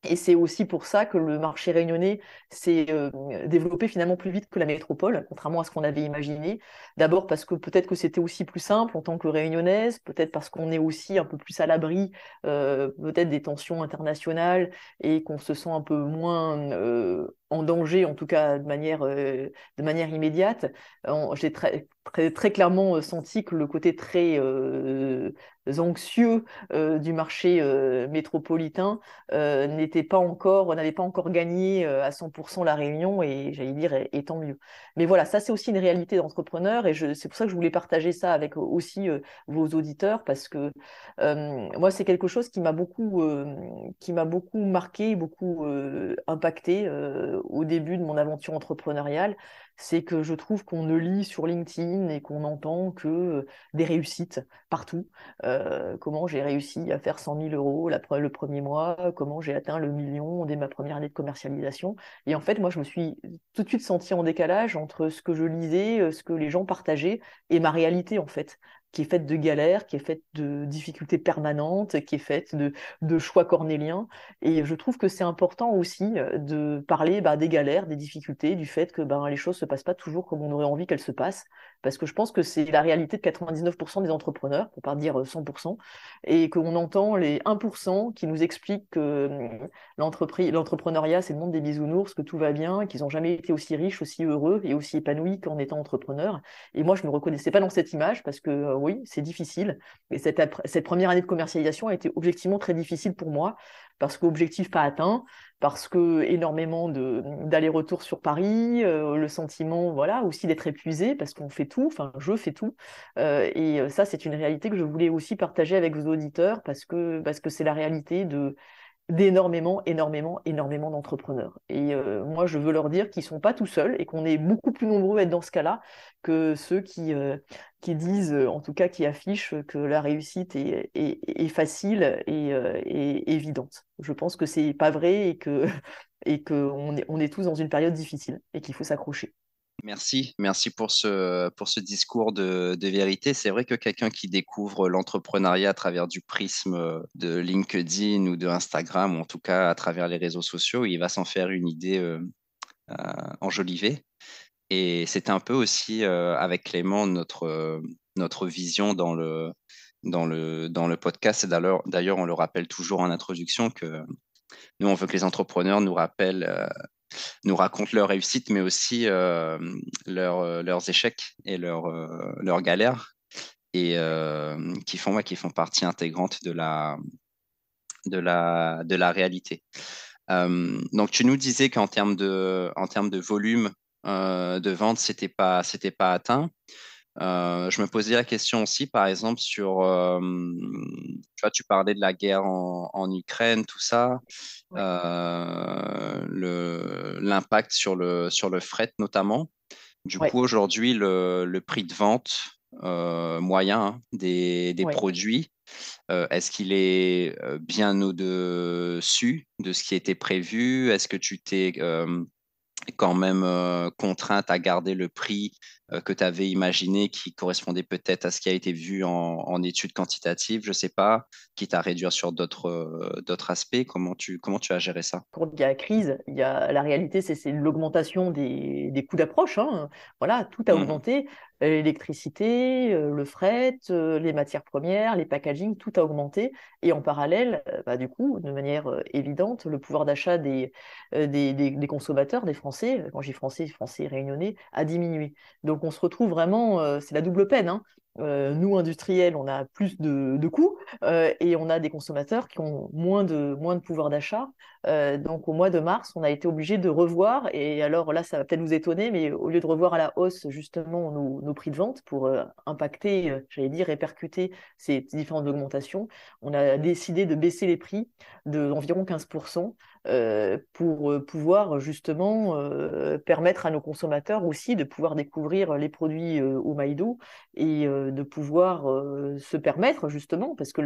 Et c'est aussi pour ça que le marché réunionnais s'est euh, développé finalement plus vite que la métropole, contrairement à ce qu'on avait imaginé. D'abord parce que peut-être que c'était aussi plus simple en tant que réunionnaise, peut-être parce qu'on est aussi un peu plus à l'abri euh, peut-être des tensions internationales et qu'on se sent un peu moins euh, en danger, en tout cas de manière, de manière immédiate. J'ai très, très, clairement senti que le côté très anxieux euh, du marché euh, métropolitain euh, n'était pas encore, n'avait pas encore gagné à 100% la Réunion et j'allais dire et, tant mieux. Mais voilà, ça c'est aussi une réalité d'entrepreneur et c'est pour ça que je voulais partager ça avec aussi vos auditeurs parce que moi c'est quelque chose qui m'a beaucoup, qui m'a beaucoup marqué, beaucoup impacté au début de mon aventure entrepreneuriale c'est que je trouve qu'on ne lit sur LinkedIn et qu'on entend que euh, des réussites partout. Euh, comment j'ai réussi à faire 100 000 euros le premier mois, comment j'ai atteint le million dès ma première année de commercialisation. Et en fait, moi, je me suis tout de suite senti en décalage entre ce que je lisais, euh, ce que les gens partageaient et ma réalité, en fait qui est faite de galères, qui est faite de difficultés permanentes, qui est faite de, choix cornéliens. Et je trouve que c'est important aussi euh, de parler bah, des galères, des difficultés, du fait que ben, les choses ne se passent pas toujours comme on aurait envie qu'elles se passent. Parce que je pense que c'est la réalité de 99% des entrepreneurs, pour pas dire 100%, et qu'on entend les 1% qui nous expliquent que hum, l'entrepreneuriat, c'est le monde des bisounours, que tout va bien, qu'ils n'ont jamais été aussi riches, aussi heureux et aussi épanouis qu'en étant entrepreneurs. Et moi, je ne me reconnaissais pas dans cette image parce que euh, oui, c'est difficile. Et cette, cette première année de commercialisation a été objectivement très difficile pour moi parce qu'objectif pas atteint, parce que énormément d'allers-retours sur Paris, euh, le sentiment voilà aussi d'être épuisé parce qu'on fait tout, enfin je fais tout, euh, et ça c'est une réalité que je voulais aussi partager avec vos auditeurs parce que parce que c'est la réalité de d'énormément, énormément, énormément d'entrepreneurs. Et euh, moi, je veux leur dire qu'ils ne sont pas tout seuls et qu'on est beaucoup plus nombreux à être dans ce cas-là que ceux qui, euh, qui disent, en tout cas qui affichent que la réussite est, facile et, évidente. Je pense que c'est pas vrai et [LAUGHS] et qu'on est, on est tous dans une période difficile et qu'il faut s'accrocher. Merci, merci pour ce, pour ce discours de, vérité. C'est vrai que quelqu'un qui découvre l'entrepreneuriat à travers du prisme de LinkedIn ou de Instagram, ou en tout cas à travers les réseaux sociaux, il va s'en faire une idée euh, euh, enjolivée. Et c'est un peu aussi euh, avec Clément notre, notre vision dans le, dans, le, dans le podcast. Et d'ailleurs, on le rappelle toujours en introduction que nous, on veut que les entrepreneurs nous rappellent nous racontent leur réussite, mais aussi euh, euh, leurs échecs et leurs euh, leurs galères, et qui, font, qui font partie intégrante de la, de la, de la réalité. donc, tu nous disais qu'en termes de, en termes de volume de vente, ce n'était pas, pas atteint. je me posais la question aussi, par exemple, sur, tu vois, tu parlais de la guerre en Ukraine, tout ça. Euh, l'impact sur le, sur le fret notamment. Du coup, aujourd'hui, le, le, prix de vente euh, moyen hein, des, des produits, euh, est-ce qu'il est bien au-dessus de ce qui était prévu? Est-ce que tu t'es quand même contrainte à garder le prix que tu avais imaginé qui correspondait peut-être à ce qui a été vu en, en études quantitatives, je ne sais pas, quitte à réduire sur d'autres d'autres aspects? Comment tu, comment tu as géré ça? Quand il y a la crise, il y a, la réalité, c'est l'augmentation des, des, coûts d'approche. Hein. Voilà, tout a mmh. augmenté. L'électricité, le fret, les matières premières, les packaging, tout a augmenté. Et en parallèle, bah, du coup, de manière évidente, le pouvoir d'achat des, des, des, consommateurs, des Français, quand j'ai Français, Français réunionnais, a diminué. Donc on se retrouve vraiment, c'est la double peine. Hein. Euh, nous, industriels, on a plus de, coûts euh, et on a des consommateurs qui ont moins de, moins de pouvoir d'achat. Euh, donc, au mois de mars, on a été obligé de revoir, et alors là, ça va peut-être vous étonner, mais au lieu de revoir à la hausse justement nos, prix de vente pour impacter, j'allais dire, répercuter ces différentes augmentations, on a décidé de baisser les prix d'environ 15%. Euh, pour euh, pouvoir justement euh, permettre à nos consommateurs aussi de pouvoir découvrir les produits au Maïdou et de pouvoir se permettre justement, parce que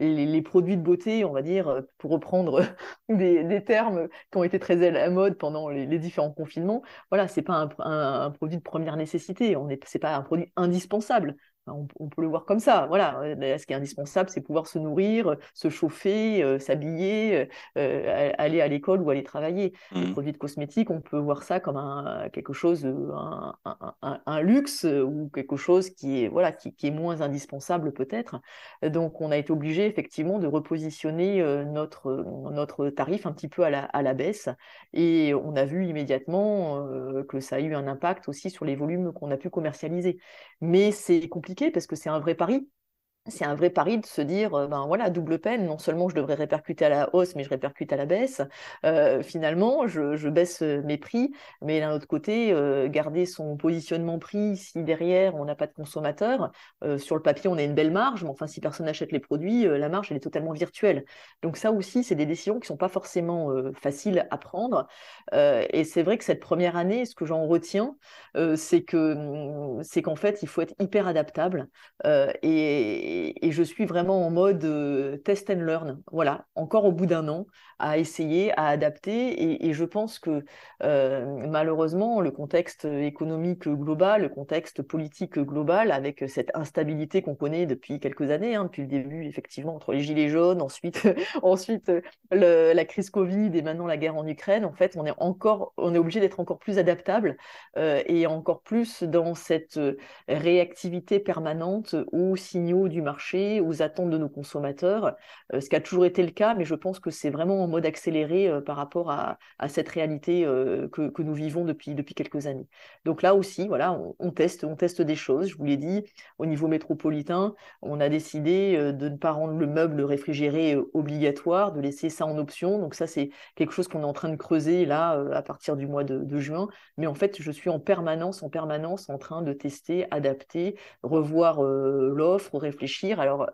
les, produits de beauté, on va dire, pour reprendre [LAUGHS] des, termes qui ont été très à la mode pendant les, différents confinements, voilà, c'est pas un, un, produit de première nécessité, on est, c'est pas un produit indispensable. On, peut le voir comme ça. Voilà, euh, ce qui est indispensable, c'est pouvoir se nourrir, se chauffer, euh, s'habiller, euh, aller à l'école ou aller travailler. Les mmh. produits de cosmétiques, on peut voir ça comme un, quelque chose, un, luxe ou quelque chose qui est, voilà, qui, est moins indispensable peut-être. Donc, on a été obligé effectivement de repositionner notre, notre tarif un petit peu à la, à la baisse. Et on a vu immédiatement que ça a eu un impact aussi sur les volumes qu'on a pu commercialiser. Mais c'est compliqué parce que c'est un vrai pari c'est un vrai pari de se dire, ben voilà, double peine, non seulement je devrais répercuter à la hausse, mais je répercute à la baisse. Finalement, je, baisse euh, mes prix, mais d'un autre côté, garder son positionnement prix, si derrière on n'a pas de consommateur, sur le papier on a une belle marge, mais enfin si personne n'achète les produits, la marge elle est totalement virtuelle. Donc ça aussi, c'est des décisions qui sont pas forcément faciles à prendre. et c'est vrai que cette première année, ce que j'en retiens, c'est que hum, c'est qu'en fait, il faut être hyper adaptable et et, je suis vraiment en mode euh, test and learn. Voilà, encore au bout d'un an, à essayer, à adapter. Et, je pense que euh, malheureusement, le contexte économique global, le contexte politique global, avec cette instabilité qu'on connaît depuis quelques années, hein, depuis le début, effectivement, entre les gilets jaunes, ensuite, [LAUGHS] ensuite la crise Covid et maintenant la guerre en Ukraine, en fait, on est encore, on est obligé d'être encore plus adaptable euh, et encore plus dans cette réactivité permanente aux signaux du marché, aux attentes de nos consommateurs, euh, ce qui a toujours été le cas, mais je pense que c'est vraiment en mode accéléré euh, par rapport à, cette réalité euh, que, nous vivons depuis, depuis quelques années. Donc là aussi, voilà, on, teste, on teste des choses. Je vous l'ai dit, au niveau métropolitain, on a décidé de ne pas rendre le meuble réfrigéré obligatoire, de laisser ça en option. Donc ça, c'est quelque chose qu'on est en train de creuser là à partir du mois de, de juin. Mais en fait, je suis en permanence, en permanence en train de tester, adapter, revoir l'offre, réfléchir Alors,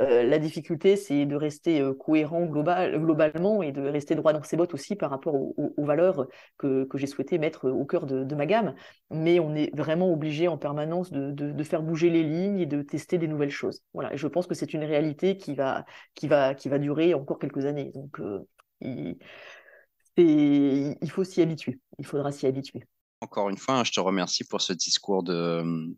euh, la difficulté, c'est de rester euh, cohérent global, globalement et de rester droit dans ses bottes aussi par rapport aux, valeurs que, j'ai souhaité mettre au cœur de, ma gamme. Mais on est vraiment obligé en permanence de, faire bouger les lignes et de tester des nouvelles choses. Voilà. Et je pense que c'est une réalité qui va, qui, va, qui va durer encore quelques années. Donc, euh, il, il faut s'y habituer. Il faudra s'y habituer. Encore une fois, hein, je te remercie pour ce discours de,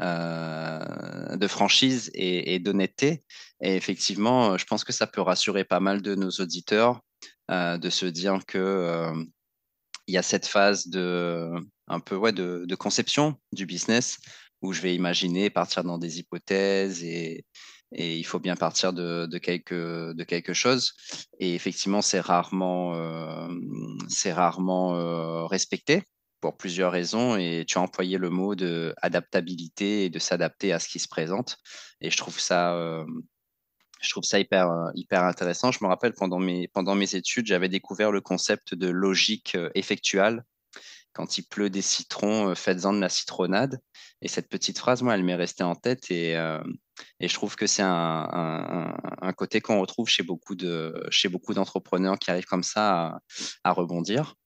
euh, de franchise et, d'honnêteté. Et effectivement, je pense que ça peut rassurer pas mal de nos auditeurs euh, de se dire que euh, il y a cette phase de un peu ouais, de, conception du business où je vais imaginer partir dans des hypothèses et, il faut bien partir de, quelque, de quelque chose. Et effectivement, c'est rarement, c'est rarement respecté pour plusieurs raisons et tu as employé le mot de adaptabilité et de s'adapter à ce qui se présente et je trouve ça euh, je trouve ça hyper hyper intéressant. Je me rappelle pendant mes pendant mes études, j'avais découvert le concept de logique euh, effectuelle. Quand il pleut des citrons, euh, faites-en de la citronnade. Et cette petite phrase, moi, elle m'est restée en tête et, et je trouve que c'est un, un, côté qu'on retrouve chez beaucoup de chez beaucoup d'entrepreneurs qui arrivent comme ça à rebondir.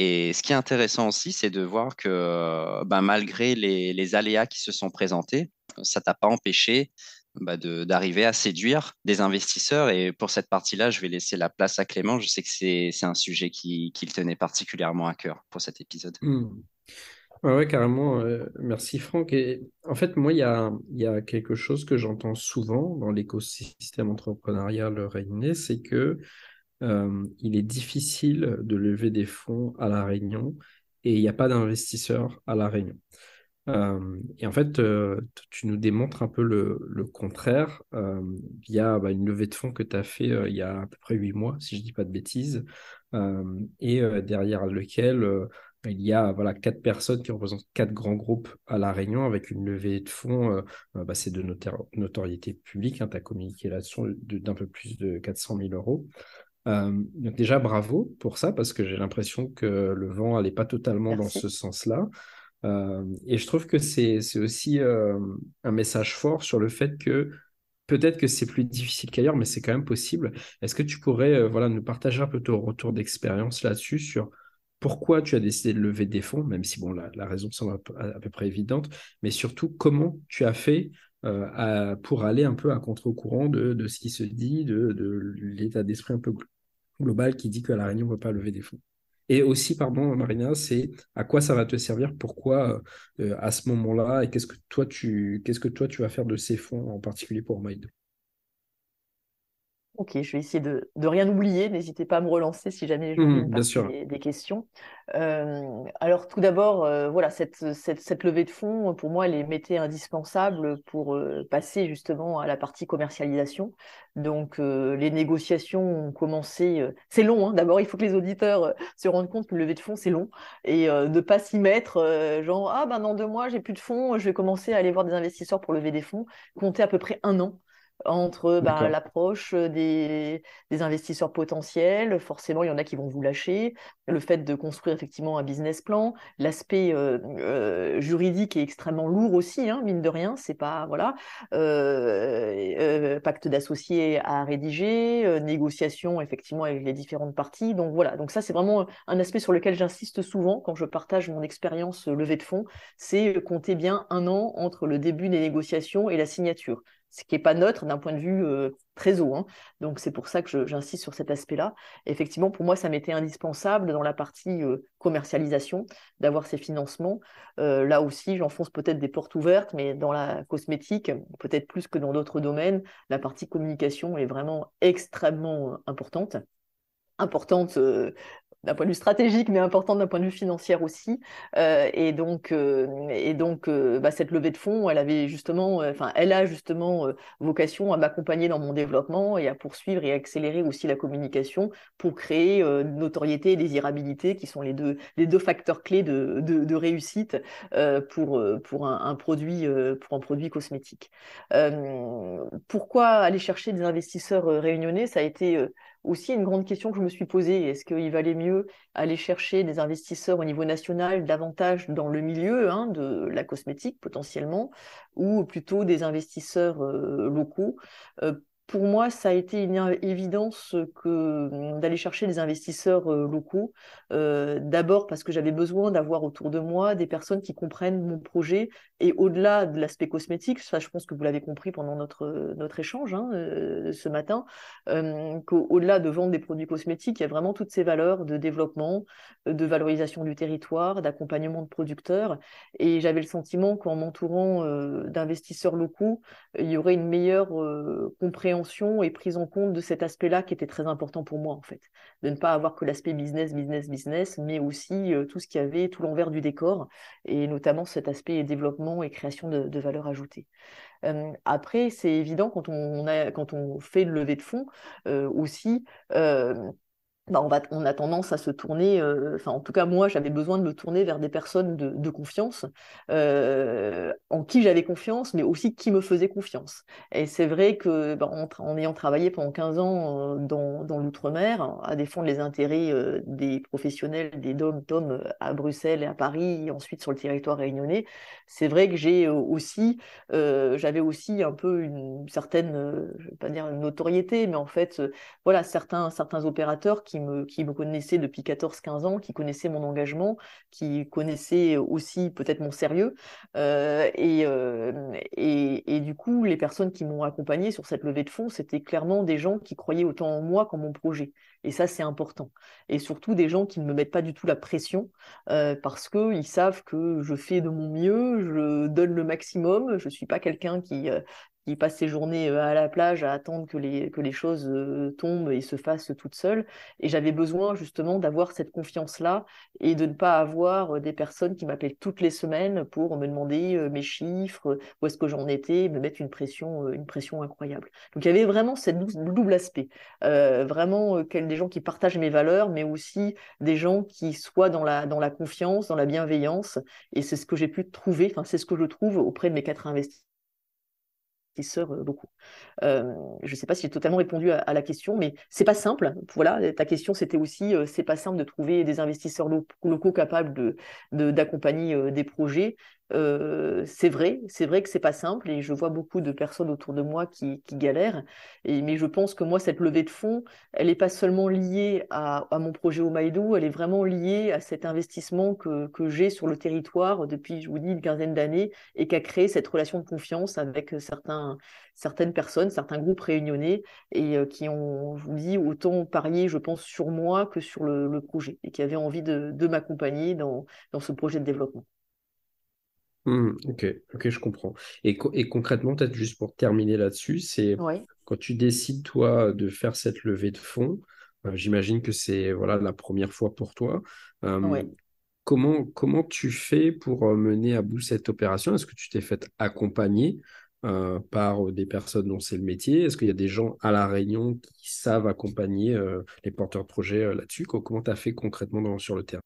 Et ce qui est intéressant aussi, c'est de voir que ben, malgré les, aléas qui se sont présentés, ça t'a pas empêché bah, d'arriver à séduire des investisseurs. Et pour cette partie-là, je vais laisser la place à Clément. Je sais que c'est un sujet qui, qui, tenait particulièrement à cœur pour cet épisode. Mmh. Oui, carrément. merci Franck. En fait, moi, il y a quelque chose que j'entends souvent dans l'écosystème entrepreneurial réunionnais, c'est que euh, il est difficile de lever des fonds à La Réunion et il n'y a pas d'investisseurs à La Réunion. Euh, et en fait, euh, tu nous démontres un peu le, contraire via bah, une levée de fonds que tu as fait il y a à peu près huit mois, si je ne dis pas de bêtises, et derrière lequel il y a voilà, quatre personnes qui représentent quatre grands groupes à La Réunion avec une levée de fonds, bah, c'est de notoriété publique, hein, tu as communiqué là-dessus d'un peu plus de 400 000 euros. Euh, donc déjà, bravo pour ça, parce que j'ai l'impression que le vent n'allait pas totalement dans ce sens-là. Euh, et je trouve que c'est aussi euh, un message fort sur le fait que peut-être que c'est plus difficile qu'ailleurs, mais c'est quand même possible. Est-ce que tu pourrais voilà, nous partager un peu ton retour d'expérience là-dessus sur pourquoi tu as décidé de lever des fonds, même si bon, la, la raison semble à, peu près évidente, mais surtout comment tu as fait pour aller un peu à contre-courant de, de, ce qui se dit, de, de l'état d'esprit un peu global qui dit que La Réunion ne peut pas lever des fonds. Et aussi, pardon, Marina, c'est à quoi ça va te servir, pourquoi euh, à ce moment-là, et qu'est-ce que toi tu qu'est-ce que toi tu vas faire de ces fonds en particulier pour Maïdo? Ok, je vais essayer de, de rien oublier. N'hésitez pas à me relancer si jamais je mmh, des, des, questions. Euh, alors tout d'abord, euh, voilà, cette, cette, cette, levée de fonds, pour moi, elle était indispensable pour euh, passer justement à la partie commercialisation. Donc les négociations ont commencé. c'est long. Hein. D'abord, il faut que les auditeurs se rendent compte qu'une levée de fonds, c'est long et ne pas s'y mettre. genre ah ben dans deux mois, j'ai plus de fonds, je vais commencer à aller voir des investisseurs pour lever des fonds. Compter à peu près un an entre bah, l'approche des, des, investisseurs potentiels, forcément il y en a qui vont vous lâcher, le fait de construire effectivement un business plan, l'aspect euh, euh, juridique est extrêmement lourd aussi, hein, mine de rien, c'est pas voilà, euh, pacte d'associés à rédiger, négociation effectivement avec les différentes parties, donc voilà, donc ça c'est vraiment un aspect sur lequel j'insiste souvent quand je partage mon expérience levée de fonds, c'est compter bien un an entre le début des négociations et la signature ce qui n'est pas neutre d'un point de vue euh, très haut. Hein. Donc c'est pour ça que j'insiste sur cet aspect-là. Effectivement, pour moi, ça m'était indispensable dans la partie euh, commercialisation d'avoir ces financements. Euh, là aussi, j'enfonce peut-être des portes ouvertes, mais dans la cosmétique, peut-être plus que dans d'autres domaines, la partie communication est vraiment extrêmement importante importante d'un point de vue stratégique, mais important d'un point de vue financier aussi. Euh, et donc, euh, et donc euh, bah, cette levée de fonds, elle avait justement, enfin, elle a justement vocation à m'accompagner dans mon développement et à poursuivre et accélérer aussi la communication pour créer notoriété et désirabilité, qui sont les deux, les deux facteurs clés de, de, réussite pour, pour, un, produit, pour un produit cosmétique. pourquoi aller chercher des investisseurs réunionnais? Ça a été aussi une grande question que je me suis posée. Est-ce qu'il valait mieux aller chercher des investisseurs au niveau national davantage dans le milieu hein, de la cosmétique potentiellement, ou plutôt des investisseurs locaux pour moi, ça a été une évidence que mmh, d'aller chercher des investisseurs locaux. D'abord parce que j'avais besoin d'avoir autour de moi des personnes qui comprennent mon projet et au-delà de l'aspect cosmétique, ça je pense que vous l'avez compris pendant notre, notre échange hein, ce matin, qu'au-delà de vendre des produits cosmétiques, il y a vraiment toutes ces valeurs de développement, de valorisation du territoire, d'accompagnement de producteurs. Et j'avais le sentiment qu'en m'entourant d'investisseurs locaux, il y aurait une meilleure compréhension et prise en compte de cet aspect-là qui était très important pour moi, en fait. De ne pas avoir que l'aspect business, business, business, mais aussi euh, tout ce qui avait, tout l'envers du décor, et notamment cet aspect développement et création de, valeur ajoutée. Après, c'est évident quand on, a, quand on fait le lever de fonds euh, aussi, bah, on, a tendance à se tourner, euh, enfin en tout cas moi j'avais besoin de me tourner vers des personnes de, confiance, euh, en qui j'avais confiance, mais aussi qui me faisait confiance. Et c'est vrai que bah, en, ayant travaillé pendant 15 ans euh, dans, dans l'outre-mer, à défendre les intérêts des professionnels, des DOM, TOM à Bruxelles et à Paris, et ensuite sur le territoire réunionnais, c'est vrai que j'ai aussi, j'avais aussi un peu une certaine, je vais pas dire une notoriété, mais en fait, voilà, certains, certains opérateurs qui qui me, connaissait depuis 14-15 ans, qui connaissait mon engagement, qui connaissait aussi peut-être mon sérieux. Euh, euh, et, et, du coup, les personnes qui m'ont accompagné sur cette levée de fonds, c'était clairement des gens qui croyaient autant en moi qu'en mon projet. Et ça, c'est important. Et surtout des gens qui ne me mettent pas du tout la pression euh, parce qu'ils savent que je fais de mon mieux, je donne le maximum. Je ne suis pas quelqu'un qui, qui passe ses journées euh, à la plage à attendre que les, que les choses euh, tombent et se fassent toutes seules. Et j'avais besoin justement d'avoir cette confiance-là et de ne pas avoir euh, des personnes qui m'appellent toutes les semaines pour me demander mes chiffres, où est-ce que j'en étais, me mettre une pression, une pression incroyable. Donc il y avait vraiment ce double aspect. vraiment des gens qui partagent mes valeurs, mais aussi des gens qui soient dans la, dans la confiance, dans la bienveillance. Et c'est ce que j'ai pu trouver, enfin c'est ce que je trouve auprès de mes quatre investisseurs euh, beaucoup. Euh, je ne sais pas si j'ai totalement répondu à, la question, mais c'est pas simple. Voilà, ta question c'était aussi, euh, c'est pas simple de trouver des investisseurs locaux, capables de d'accompagner des projets. Euh, c'est vrai, c'est vrai que c'est pas simple et je vois beaucoup de personnes autour de moi qui, galèrent. Et, mais je pense que moi, cette levée de fonds, elle n'est pas seulement liée à, mon projet au Maïdou, elle est vraiment liée à cet investissement que, que j'ai sur le territoire depuis, je vous dis, une quinzaine d'années et qui a créé cette relation de confiance avec certains, certaines personnes, certains groupes réunionnais et qui ont, je vous dis, autant parié, je pense, sur moi que sur le, projet et qui avaient envie de, m'accompagner dans ce projet de développement. Mmh, ok, ok, je comprends. Et, et concrètement, peut-être juste pour terminer là-dessus, c'est quand tu décides, toi, de faire cette levée de fonds, euh, j'imagine que c'est voilà, la première fois pour toi. comment, comment tu fais pour euh, mener à bout cette opération? Est-ce que tu t'es fait accompagner euh, par des personnes dont c'est le métier? Est-ce qu'il y a des gens à La Réunion qui savent accompagner les porteurs de projets là-dessus? Comment tu as fait concrètement sur le terrain?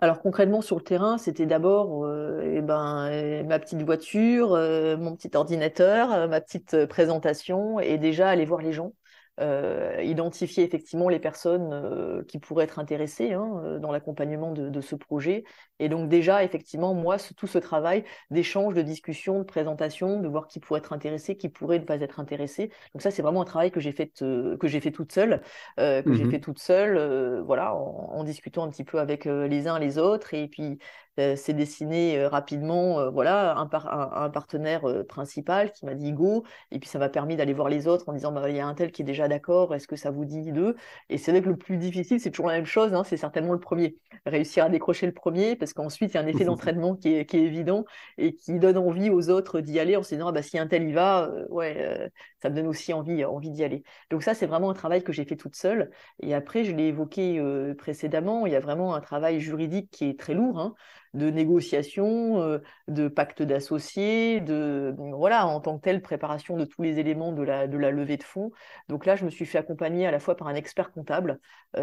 Alors concrètement sur le terrain, c'était d'abord euh, eh ben, euh, ma petite voiture, euh, mon petit ordinateur, ma petite présentation et déjà aller voir les gens. Euh, identifier effectivement les personnes euh, qui pourraient être intéressées hein, euh, dans l'accompagnement de, ce projet. Et donc déjà, effectivement, moi, tout ce travail d'échange, de discussion, de présentation, de voir qui pourrait être intéressé, qui pourrait ne pas être intéressé. Donc ça, c'est vraiment un travail que j'ai fait, que j'ai fait toute seule, que j'ai mmh fait toute seule, voilà, en, en, discutant un petit peu avec les uns les autres. Et puis euh, s'est dessiné euh, rapidement euh, voilà, un, un, partenaire principal qui m'a dit go, et puis ça m'a permis d'aller voir les autres en disant bah, il y a un tel qui est déjà d'accord, est-ce que ça vous dit d'eux? Et c'est vrai que le plus difficile, c'est toujours la même chose, hein, c'est certainement le premier. Réussir à décrocher le premier, parce qu'ensuite il y a un effet [LAUGHS] d'entraînement qui est, qui est, évident et qui donne envie aux autres d'y aller en se disant ah, bah, si un tel y va, ouais, ça me donne aussi envie, envie d'y aller. Donc ça, c'est vraiment un travail que j'ai fait toute seule. Et après, je l'ai évoqué précédemment, il y a vraiment un travail juridique qui est très lourd. Hein. De négociation, de pacte d'associés, de voilà, en tant que telle, préparation de tous les éléments de la, de la levée de fonds. Donc là, je me suis fait accompagner à la fois par un expert comptable.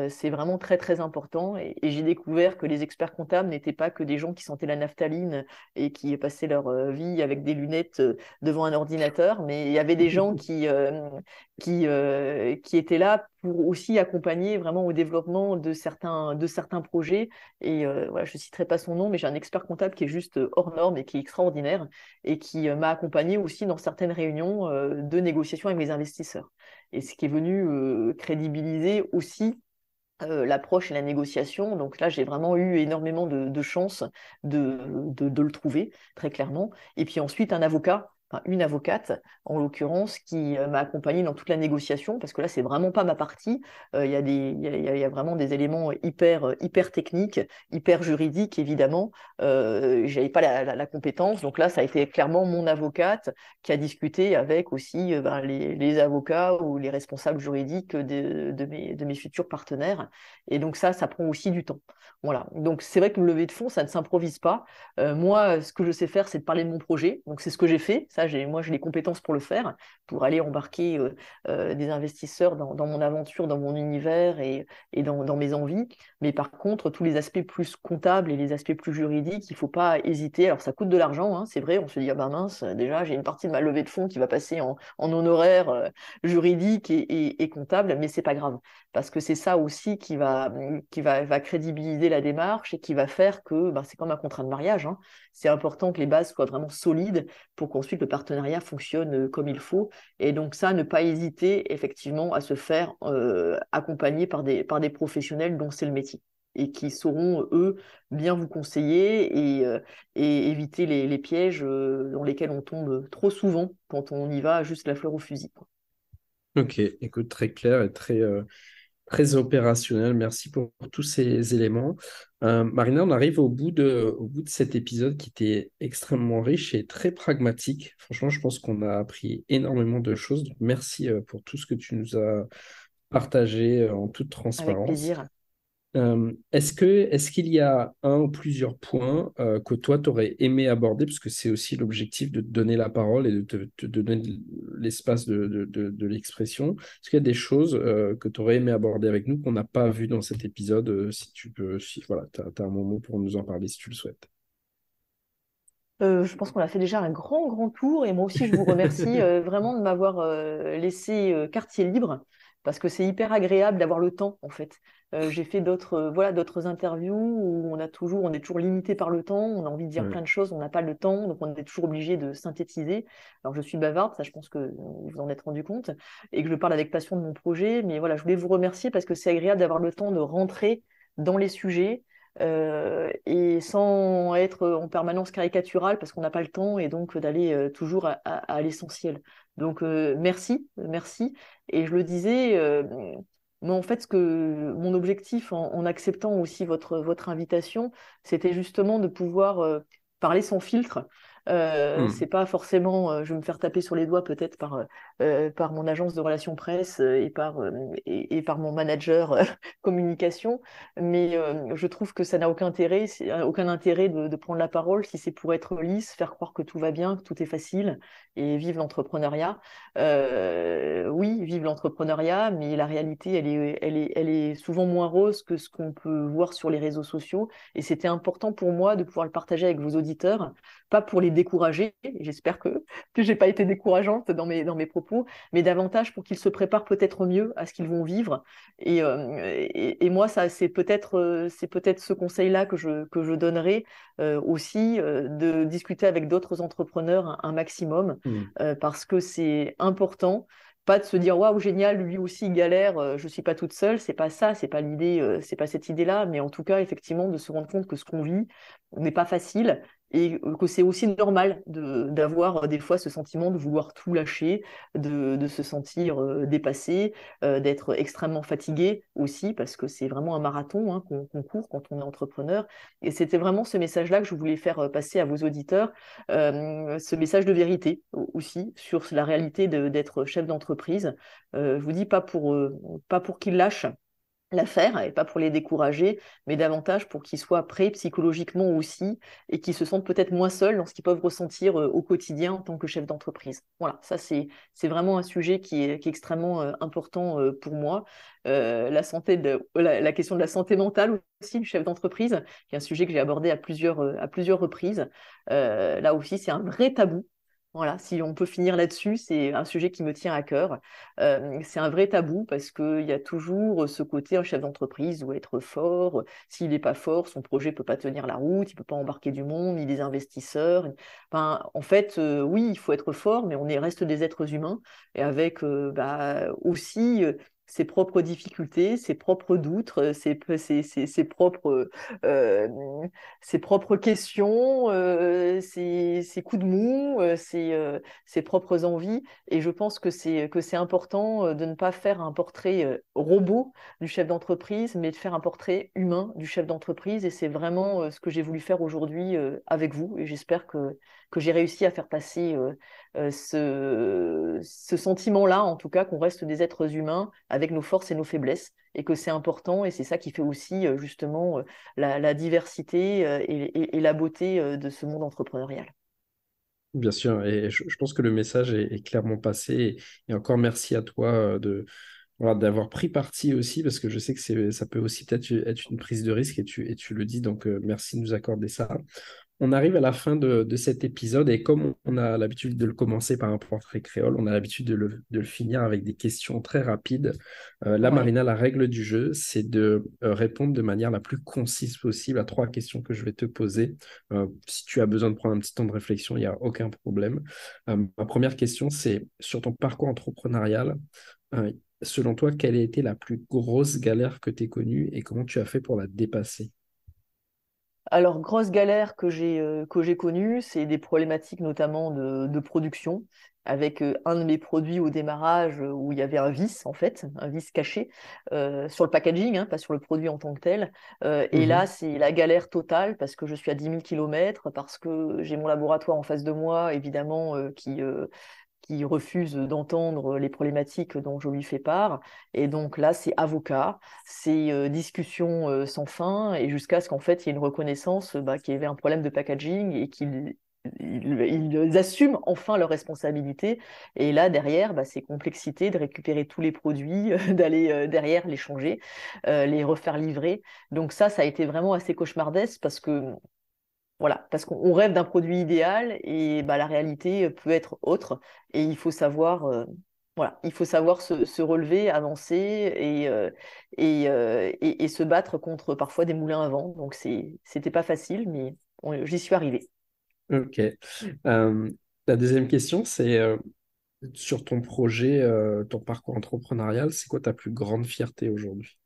c'est vraiment très très important. Et, j'ai découvert que les experts comptables n'étaient pas que des gens qui sentaient la naphtaline et qui passaient leur vie avec des lunettes devant un ordinateur, mais il y avait des gens qui, qui, qui étaient là pour aussi accompagner vraiment au développement de certains, de certains projets. Et voilà, je ne citerai pas son nom, j'ai un expert comptable qui est juste hors norme et qui est extraordinaire et qui m'a accompagné aussi dans certaines réunions de négociation avec mes investisseurs. Et ce qui est venu crédibiliser aussi l'approche et la négociation. Donc là, j'ai vraiment eu énormément de, de chance de, de, de, le trouver, très clairement. Et puis ensuite, un avocat une avocate en l'occurrence, qui euh, m'a accompagnée dans toute la négociation, parce que là, c'est vraiment pas ma partie. Euh, il y, a des, y, a, vraiment des éléments hyper, euh, hyper techniques, hyper juridiques, évidemment. Euh, J'avais pas la, compétence, donc là, ça a été clairement mon avocate qui a discuté avec aussi ben, les, avocats ou les responsables juridiques de, de, mes, de mes futurs partenaires. Et donc ça, ça prend aussi du temps. Voilà. Donc c'est vrai que le levée de fonds, ça ne s'improvise pas. moi, ce que je sais faire, c'est de parler de mon projet. Donc c'est ce que j'ai fait. Ça, moi, j'ai les compétences pour le faire, pour aller embarquer euh, euh, des investisseurs dans, mon aventure, dans mon univers et, dans, mes envies. Mais par contre, tous les aspects plus comptables et les aspects plus juridiques, il ne faut pas hésiter. Alors, ça coûte de l'argent, hein, c'est vrai. On se dit, ah ben mince, déjà, j'ai une partie de ma levée de fonds qui va passer en, honoraires euh, juridiques et, comptables, mais c'est pas grave. Parce que c'est ça aussi qui va, qui va, crédibiliser la démarche et qui va faire que ben, c'est comme un contrat de mariage. Hein. C'est important que les bases soient vraiment solides pour qu'ensuite le partenariat fonctionne euh, comme il faut. Et donc ça, ne pas hésiter effectivement à se faire euh, accompagner par des, par des professionnels dont c'est le métier et qui sauront, eux, bien vous conseiller et, euh, éviter les, les, pièges dans lesquels on tombe trop souvent quand on y va juste la fleur au fusil. Ok, écoute, très clair et très, très opérationnel. Merci pour, tous ces éléments. Euh, Marina, on arrive au bout, de, au bout de cet épisode qui était extrêmement riche et très pragmatique. Franchement, je pense qu'on a appris énormément de choses. Donc, merci euh, pour tout ce que tu nous as partagé euh, en toute transparence. Avec plaisir. Euh, est-ce que est-ce qu'il y a un ou plusieurs points euh, que toi tu aurais aimé aborder? Parce que c'est aussi l'objectif de te donner la parole et de te, donner l'espace de, de, l'expression. Est-ce qu'il y a des choses euh, que tu aurais aimé aborder avec nous qu'on n'a pas vu dans cet épisode Si tu peux, si voilà, tu as, un moment pour nous en parler si tu le souhaites. je pense qu'on a fait déjà un grand, grand tour et moi aussi je vous remercie [LAUGHS] vraiment de m'avoir laissé quartier libre parce que c'est hyper agréable d'avoir le temps en fait. Euh, j'ai fait d'autres euh, voilà d'autres interviews où on a toujours on est toujours limité par le temps, on a envie de dire plein de choses, on n'a pas le temps, donc on est toujours obligé de synthétiser. Alors je suis bavarde, ça je pense que vous en êtes rendu compte et que je parle avec passion de mon projet, mais voilà, je voulais vous remercier parce que c'est agréable d'avoir le temps de rentrer dans les sujets. Euh, et sans être en permanence caricatural parce qu'on n'a pas le temps et donc d'aller toujours à, l'essentiel. Donc merci, merci. Et je le disais, mais en fait, ce que mon objectif en, acceptant aussi votre, invitation, c'était justement de pouvoir euh, parler sans filtre, euh, hmm. C'est pas forcément, euh, je vais me faire taper sur les doigts peut-être par, euh, par mon agence de relations presse et par, et, par mon manager [LAUGHS] communication, mais je trouve que ça n'a aucun intérêt, aucun intérêt de, de, prendre la parole si c'est pour être lisse, faire croire que tout va bien, que tout est facile et vivre l'entrepreneuriat. oui, vivre l'entrepreneuriat, mais la réalité, elle est, elle, est, elle est souvent moins rose que ce qu'on peut voir sur les réseaux sociaux. Et c'était important pour moi de pouvoir le partager avec vos auditeurs, pas pour les décourager, j'espère que, que je n'ai pas été décourageante dans mes, dans mes propos, mais davantage pour qu'ils se préparent peut-être mieux à ce qu'ils vont vivre. Et, euh, et, moi, ça, c'est peut-être euh, c'est peut-être ce conseil-là que je, que je donnerai euh, aussi, de discuter avec d'autres entrepreneurs un, maximum, mmh. parce que c'est important pas de se dire waouh génial lui aussi galère je suis pas toute seule c'est pas ça c'est pas l'idée c'est pas cette idée là mais en tout cas effectivement de se rendre compte que ce qu'on vit n'est pas facile et que c'est aussi normal d'avoir euh, des fois ce sentiment de vouloir tout lâcher, de, de se sentir euh, dépassé, euh, d'être extrêmement fatigué aussi, parce que c'est vraiment un marathon hein, qu'on court quand on est entrepreneur. Et c'était vraiment ce message-là que je voulais faire passer à vos auditeurs, ce message de vérité aussi sur la réalité d'être chef d'entreprise. je vous dis pas pour, pas pour qu'ils lâchent, la faire, et pas pour les décourager, mais davantage pour qu'ils soient prêts psychologiquement aussi, et qu'ils se sentent peut-être moins seuls dans ce qu'ils peuvent ressentir euh, au quotidien en tant que chef d'entreprise. Voilà, ça c'est vraiment un sujet qui est, extrêmement euh, important euh, pour moi. la, santé la, question de la santé mentale aussi du chef d'entreprise, qui est un sujet que j'ai abordé à plusieurs, à plusieurs reprises. là aussi, c'est un vrai tabou. Voilà, si on peut finir là-dessus, c'est un sujet qui me tient à cœur. Euh, c'est un vrai tabou parce qu'il y a toujours ce côté, un chef d'entreprise doit être fort. S'il n'est pas fort, son projet ne peut pas tenir la route, il ne peut pas embarquer du monde, ni des investisseurs. Enfin, en fait, euh, oui, il faut être fort, mais on est, reste des êtres humains et avec euh, bah, aussi ses propres difficultés, ses propres doutes, euh, ses, ses, propres, euh, ses propres questions, euh, ses, coups de mou, ses, propres envies. Et je pense que c'est, que c'est important de ne pas faire un portrait robot du chef d'entreprise, mais de faire un portrait humain du chef d'entreprise. Et c'est vraiment ce que j'ai voulu faire aujourd'hui avec vous. Et j'espère que, que j'ai réussi à faire passer ce, ce sentiment-là, en tout cas, qu'on reste des êtres humains avec nos forces et nos faiblesses, et que c'est important, et c'est ça qui fait aussi euh, justement euh, la, diversité euh, et, la beauté de ce monde entrepreneurial. Bien sûr, et je, pense que le message est, clairement passé, et, encore merci à toi de d'avoir pris parti aussi, parce que je sais que ça peut aussi peut-être être une prise de risque, et tu le dis, donc merci de nous accorder ça. On arrive à la fin de, cet épisode et comme on a l'habitude de le commencer par un portrait créole, on a l'habitude de le, finir avec des questions très rapides. Euh, là, Marina, la règle du jeu, c'est de euh, répondre de manière la plus concise possible à trois questions que je vais te poser. Euh, si tu as besoin de prendre un petit temps de réflexion, il n'y a aucun problème. ma première question, c'est sur ton parcours entrepreneurial. selon toi, quelle a été la plus grosse galère que tu aies connue et comment tu as fait pour la dépasser? Alors, grosse galère que j'ai euh, que j'ai connue, c'est des problématiques notamment de, production, avec euh, un de mes produits au démarrage euh, où il y avait un vis, en fait, un vis caché, sur le packaging, hein, pas sur le produit en tant que tel. Et là, mmh c'est la galère totale parce que je suis à 10 000 km, parce que j'ai mon laboratoire en face de moi, évidemment, qui qui refuse d'entendre les problématiques dont je lui fais part. Et donc là, c'est avocat, c'est euh, discussion euh, sans fin, et jusqu'à ce qu'en fait, il y ait une reconnaissance bah, qu'il y avait un problème de packaging et qu'ils ils, assument enfin leurs responsabilités. Et là, derrière, bah, c'est complexité de récupérer tous les produits, [LAUGHS] d'aller euh, derrière les changer, les refaire livrer. Donc ça, ça a été vraiment assez cauchemardesque parce que voilà, parce qu'on rêve d'un produit idéal et bah, la réalité peut être autre. Et il faut savoir, euh, voilà, il faut savoir se, relever, avancer et, euh, euh, et, et, se battre contre parfois des moulins à vent. Donc c'était pas facile, mais j'y suis arrivé. Ok. la deuxième question, c'est sur ton projet, ton parcours entrepreneurial, c'est quoi ta plus grande fierté aujourd'hui?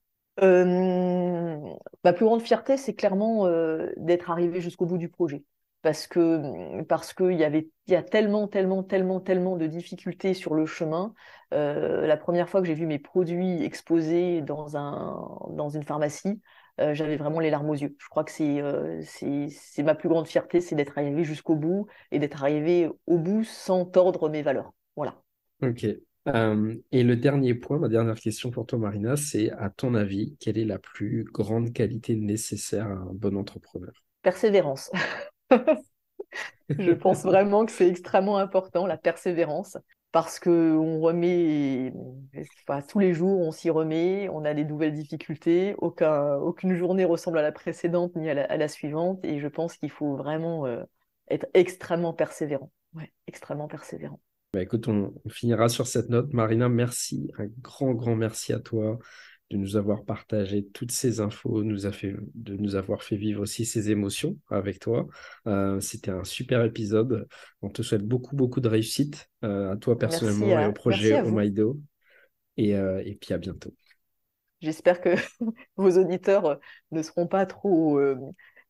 Ma plus grande fierté, c'est clairement d'être arrivé jusqu'au bout du projet. Parce que parce qu'il y avait il y a tellement tellement tellement tellement de difficultés sur le chemin. la première fois que j'ai vu mes produits exposés dans un dans une pharmacie, j'avais vraiment les larmes aux yeux. Je crois que c'est c'est ma plus grande fierté, c'est d'être arrivé jusqu'au bout et d'être arrivé au bout sans tordre mes valeurs. Voilà. Ok, euh, et le dernier point, ma dernière question pour toi, Marina, c'est à ton avis, quelle est la plus grande qualité nécessaire à un bon entrepreneur? Persévérance. [LAUGHS] Je pense vraiment que c'est extrêmement important, la persévérance, parce qu'on remet, tous les jours, on s'y remet, on a des nouvelles difficultés, aucun, aucune journée ressemble à la précédente ni à la, suivante, et je pense qu'il faut vraiment euh, être extrêmement persévérant. Ouais, extrêmement persévérant. Bah, écoute, on, finira sur cette note. Marina, merci, un grand, grand merci à toi de nous avoir partagé toutes ces infos, nous a fait, de nous avoir fait vivre aussi ces émotions avec toi. Euh, c'était un super épisode. On te souhaite beaucoup, beaucoup de réussite euh, à toi personnellement et au projet Omaido. Et, euh, et puis à bientôt. J'espère que [LAUGHS] vos auditeurs ne seront pas trop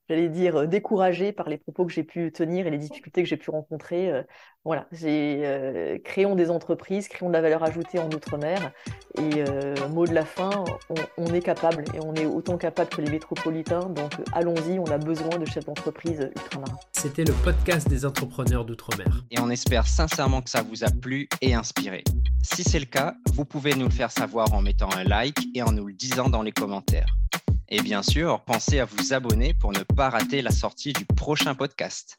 j'allais dire, euh, découragée par les propos que j'ai pu tenir et les difficultés que j'ai pu rencontrer. Euh, voilà, j'ai euh, créons des entreprises, créons de la valeur ajoutée en Outre-mer. Et mot de la fin, on, est capable et on est autant capable que les métropolitains. Donc allons-y, on a besoin de chefs d'entreprise ultramarins. C'était le podcast des entrepreneurs d'Outre-mer. Et on espère sincèrement que ça vous a plu et inspiré. Si c'est le cas, vous pouvez nous le faire savoir en mettant un like et en nous le disant dans les commentaires. Et bien sûr, pensez à vous abonner pour ne pas rater la sortie du prochain podcast.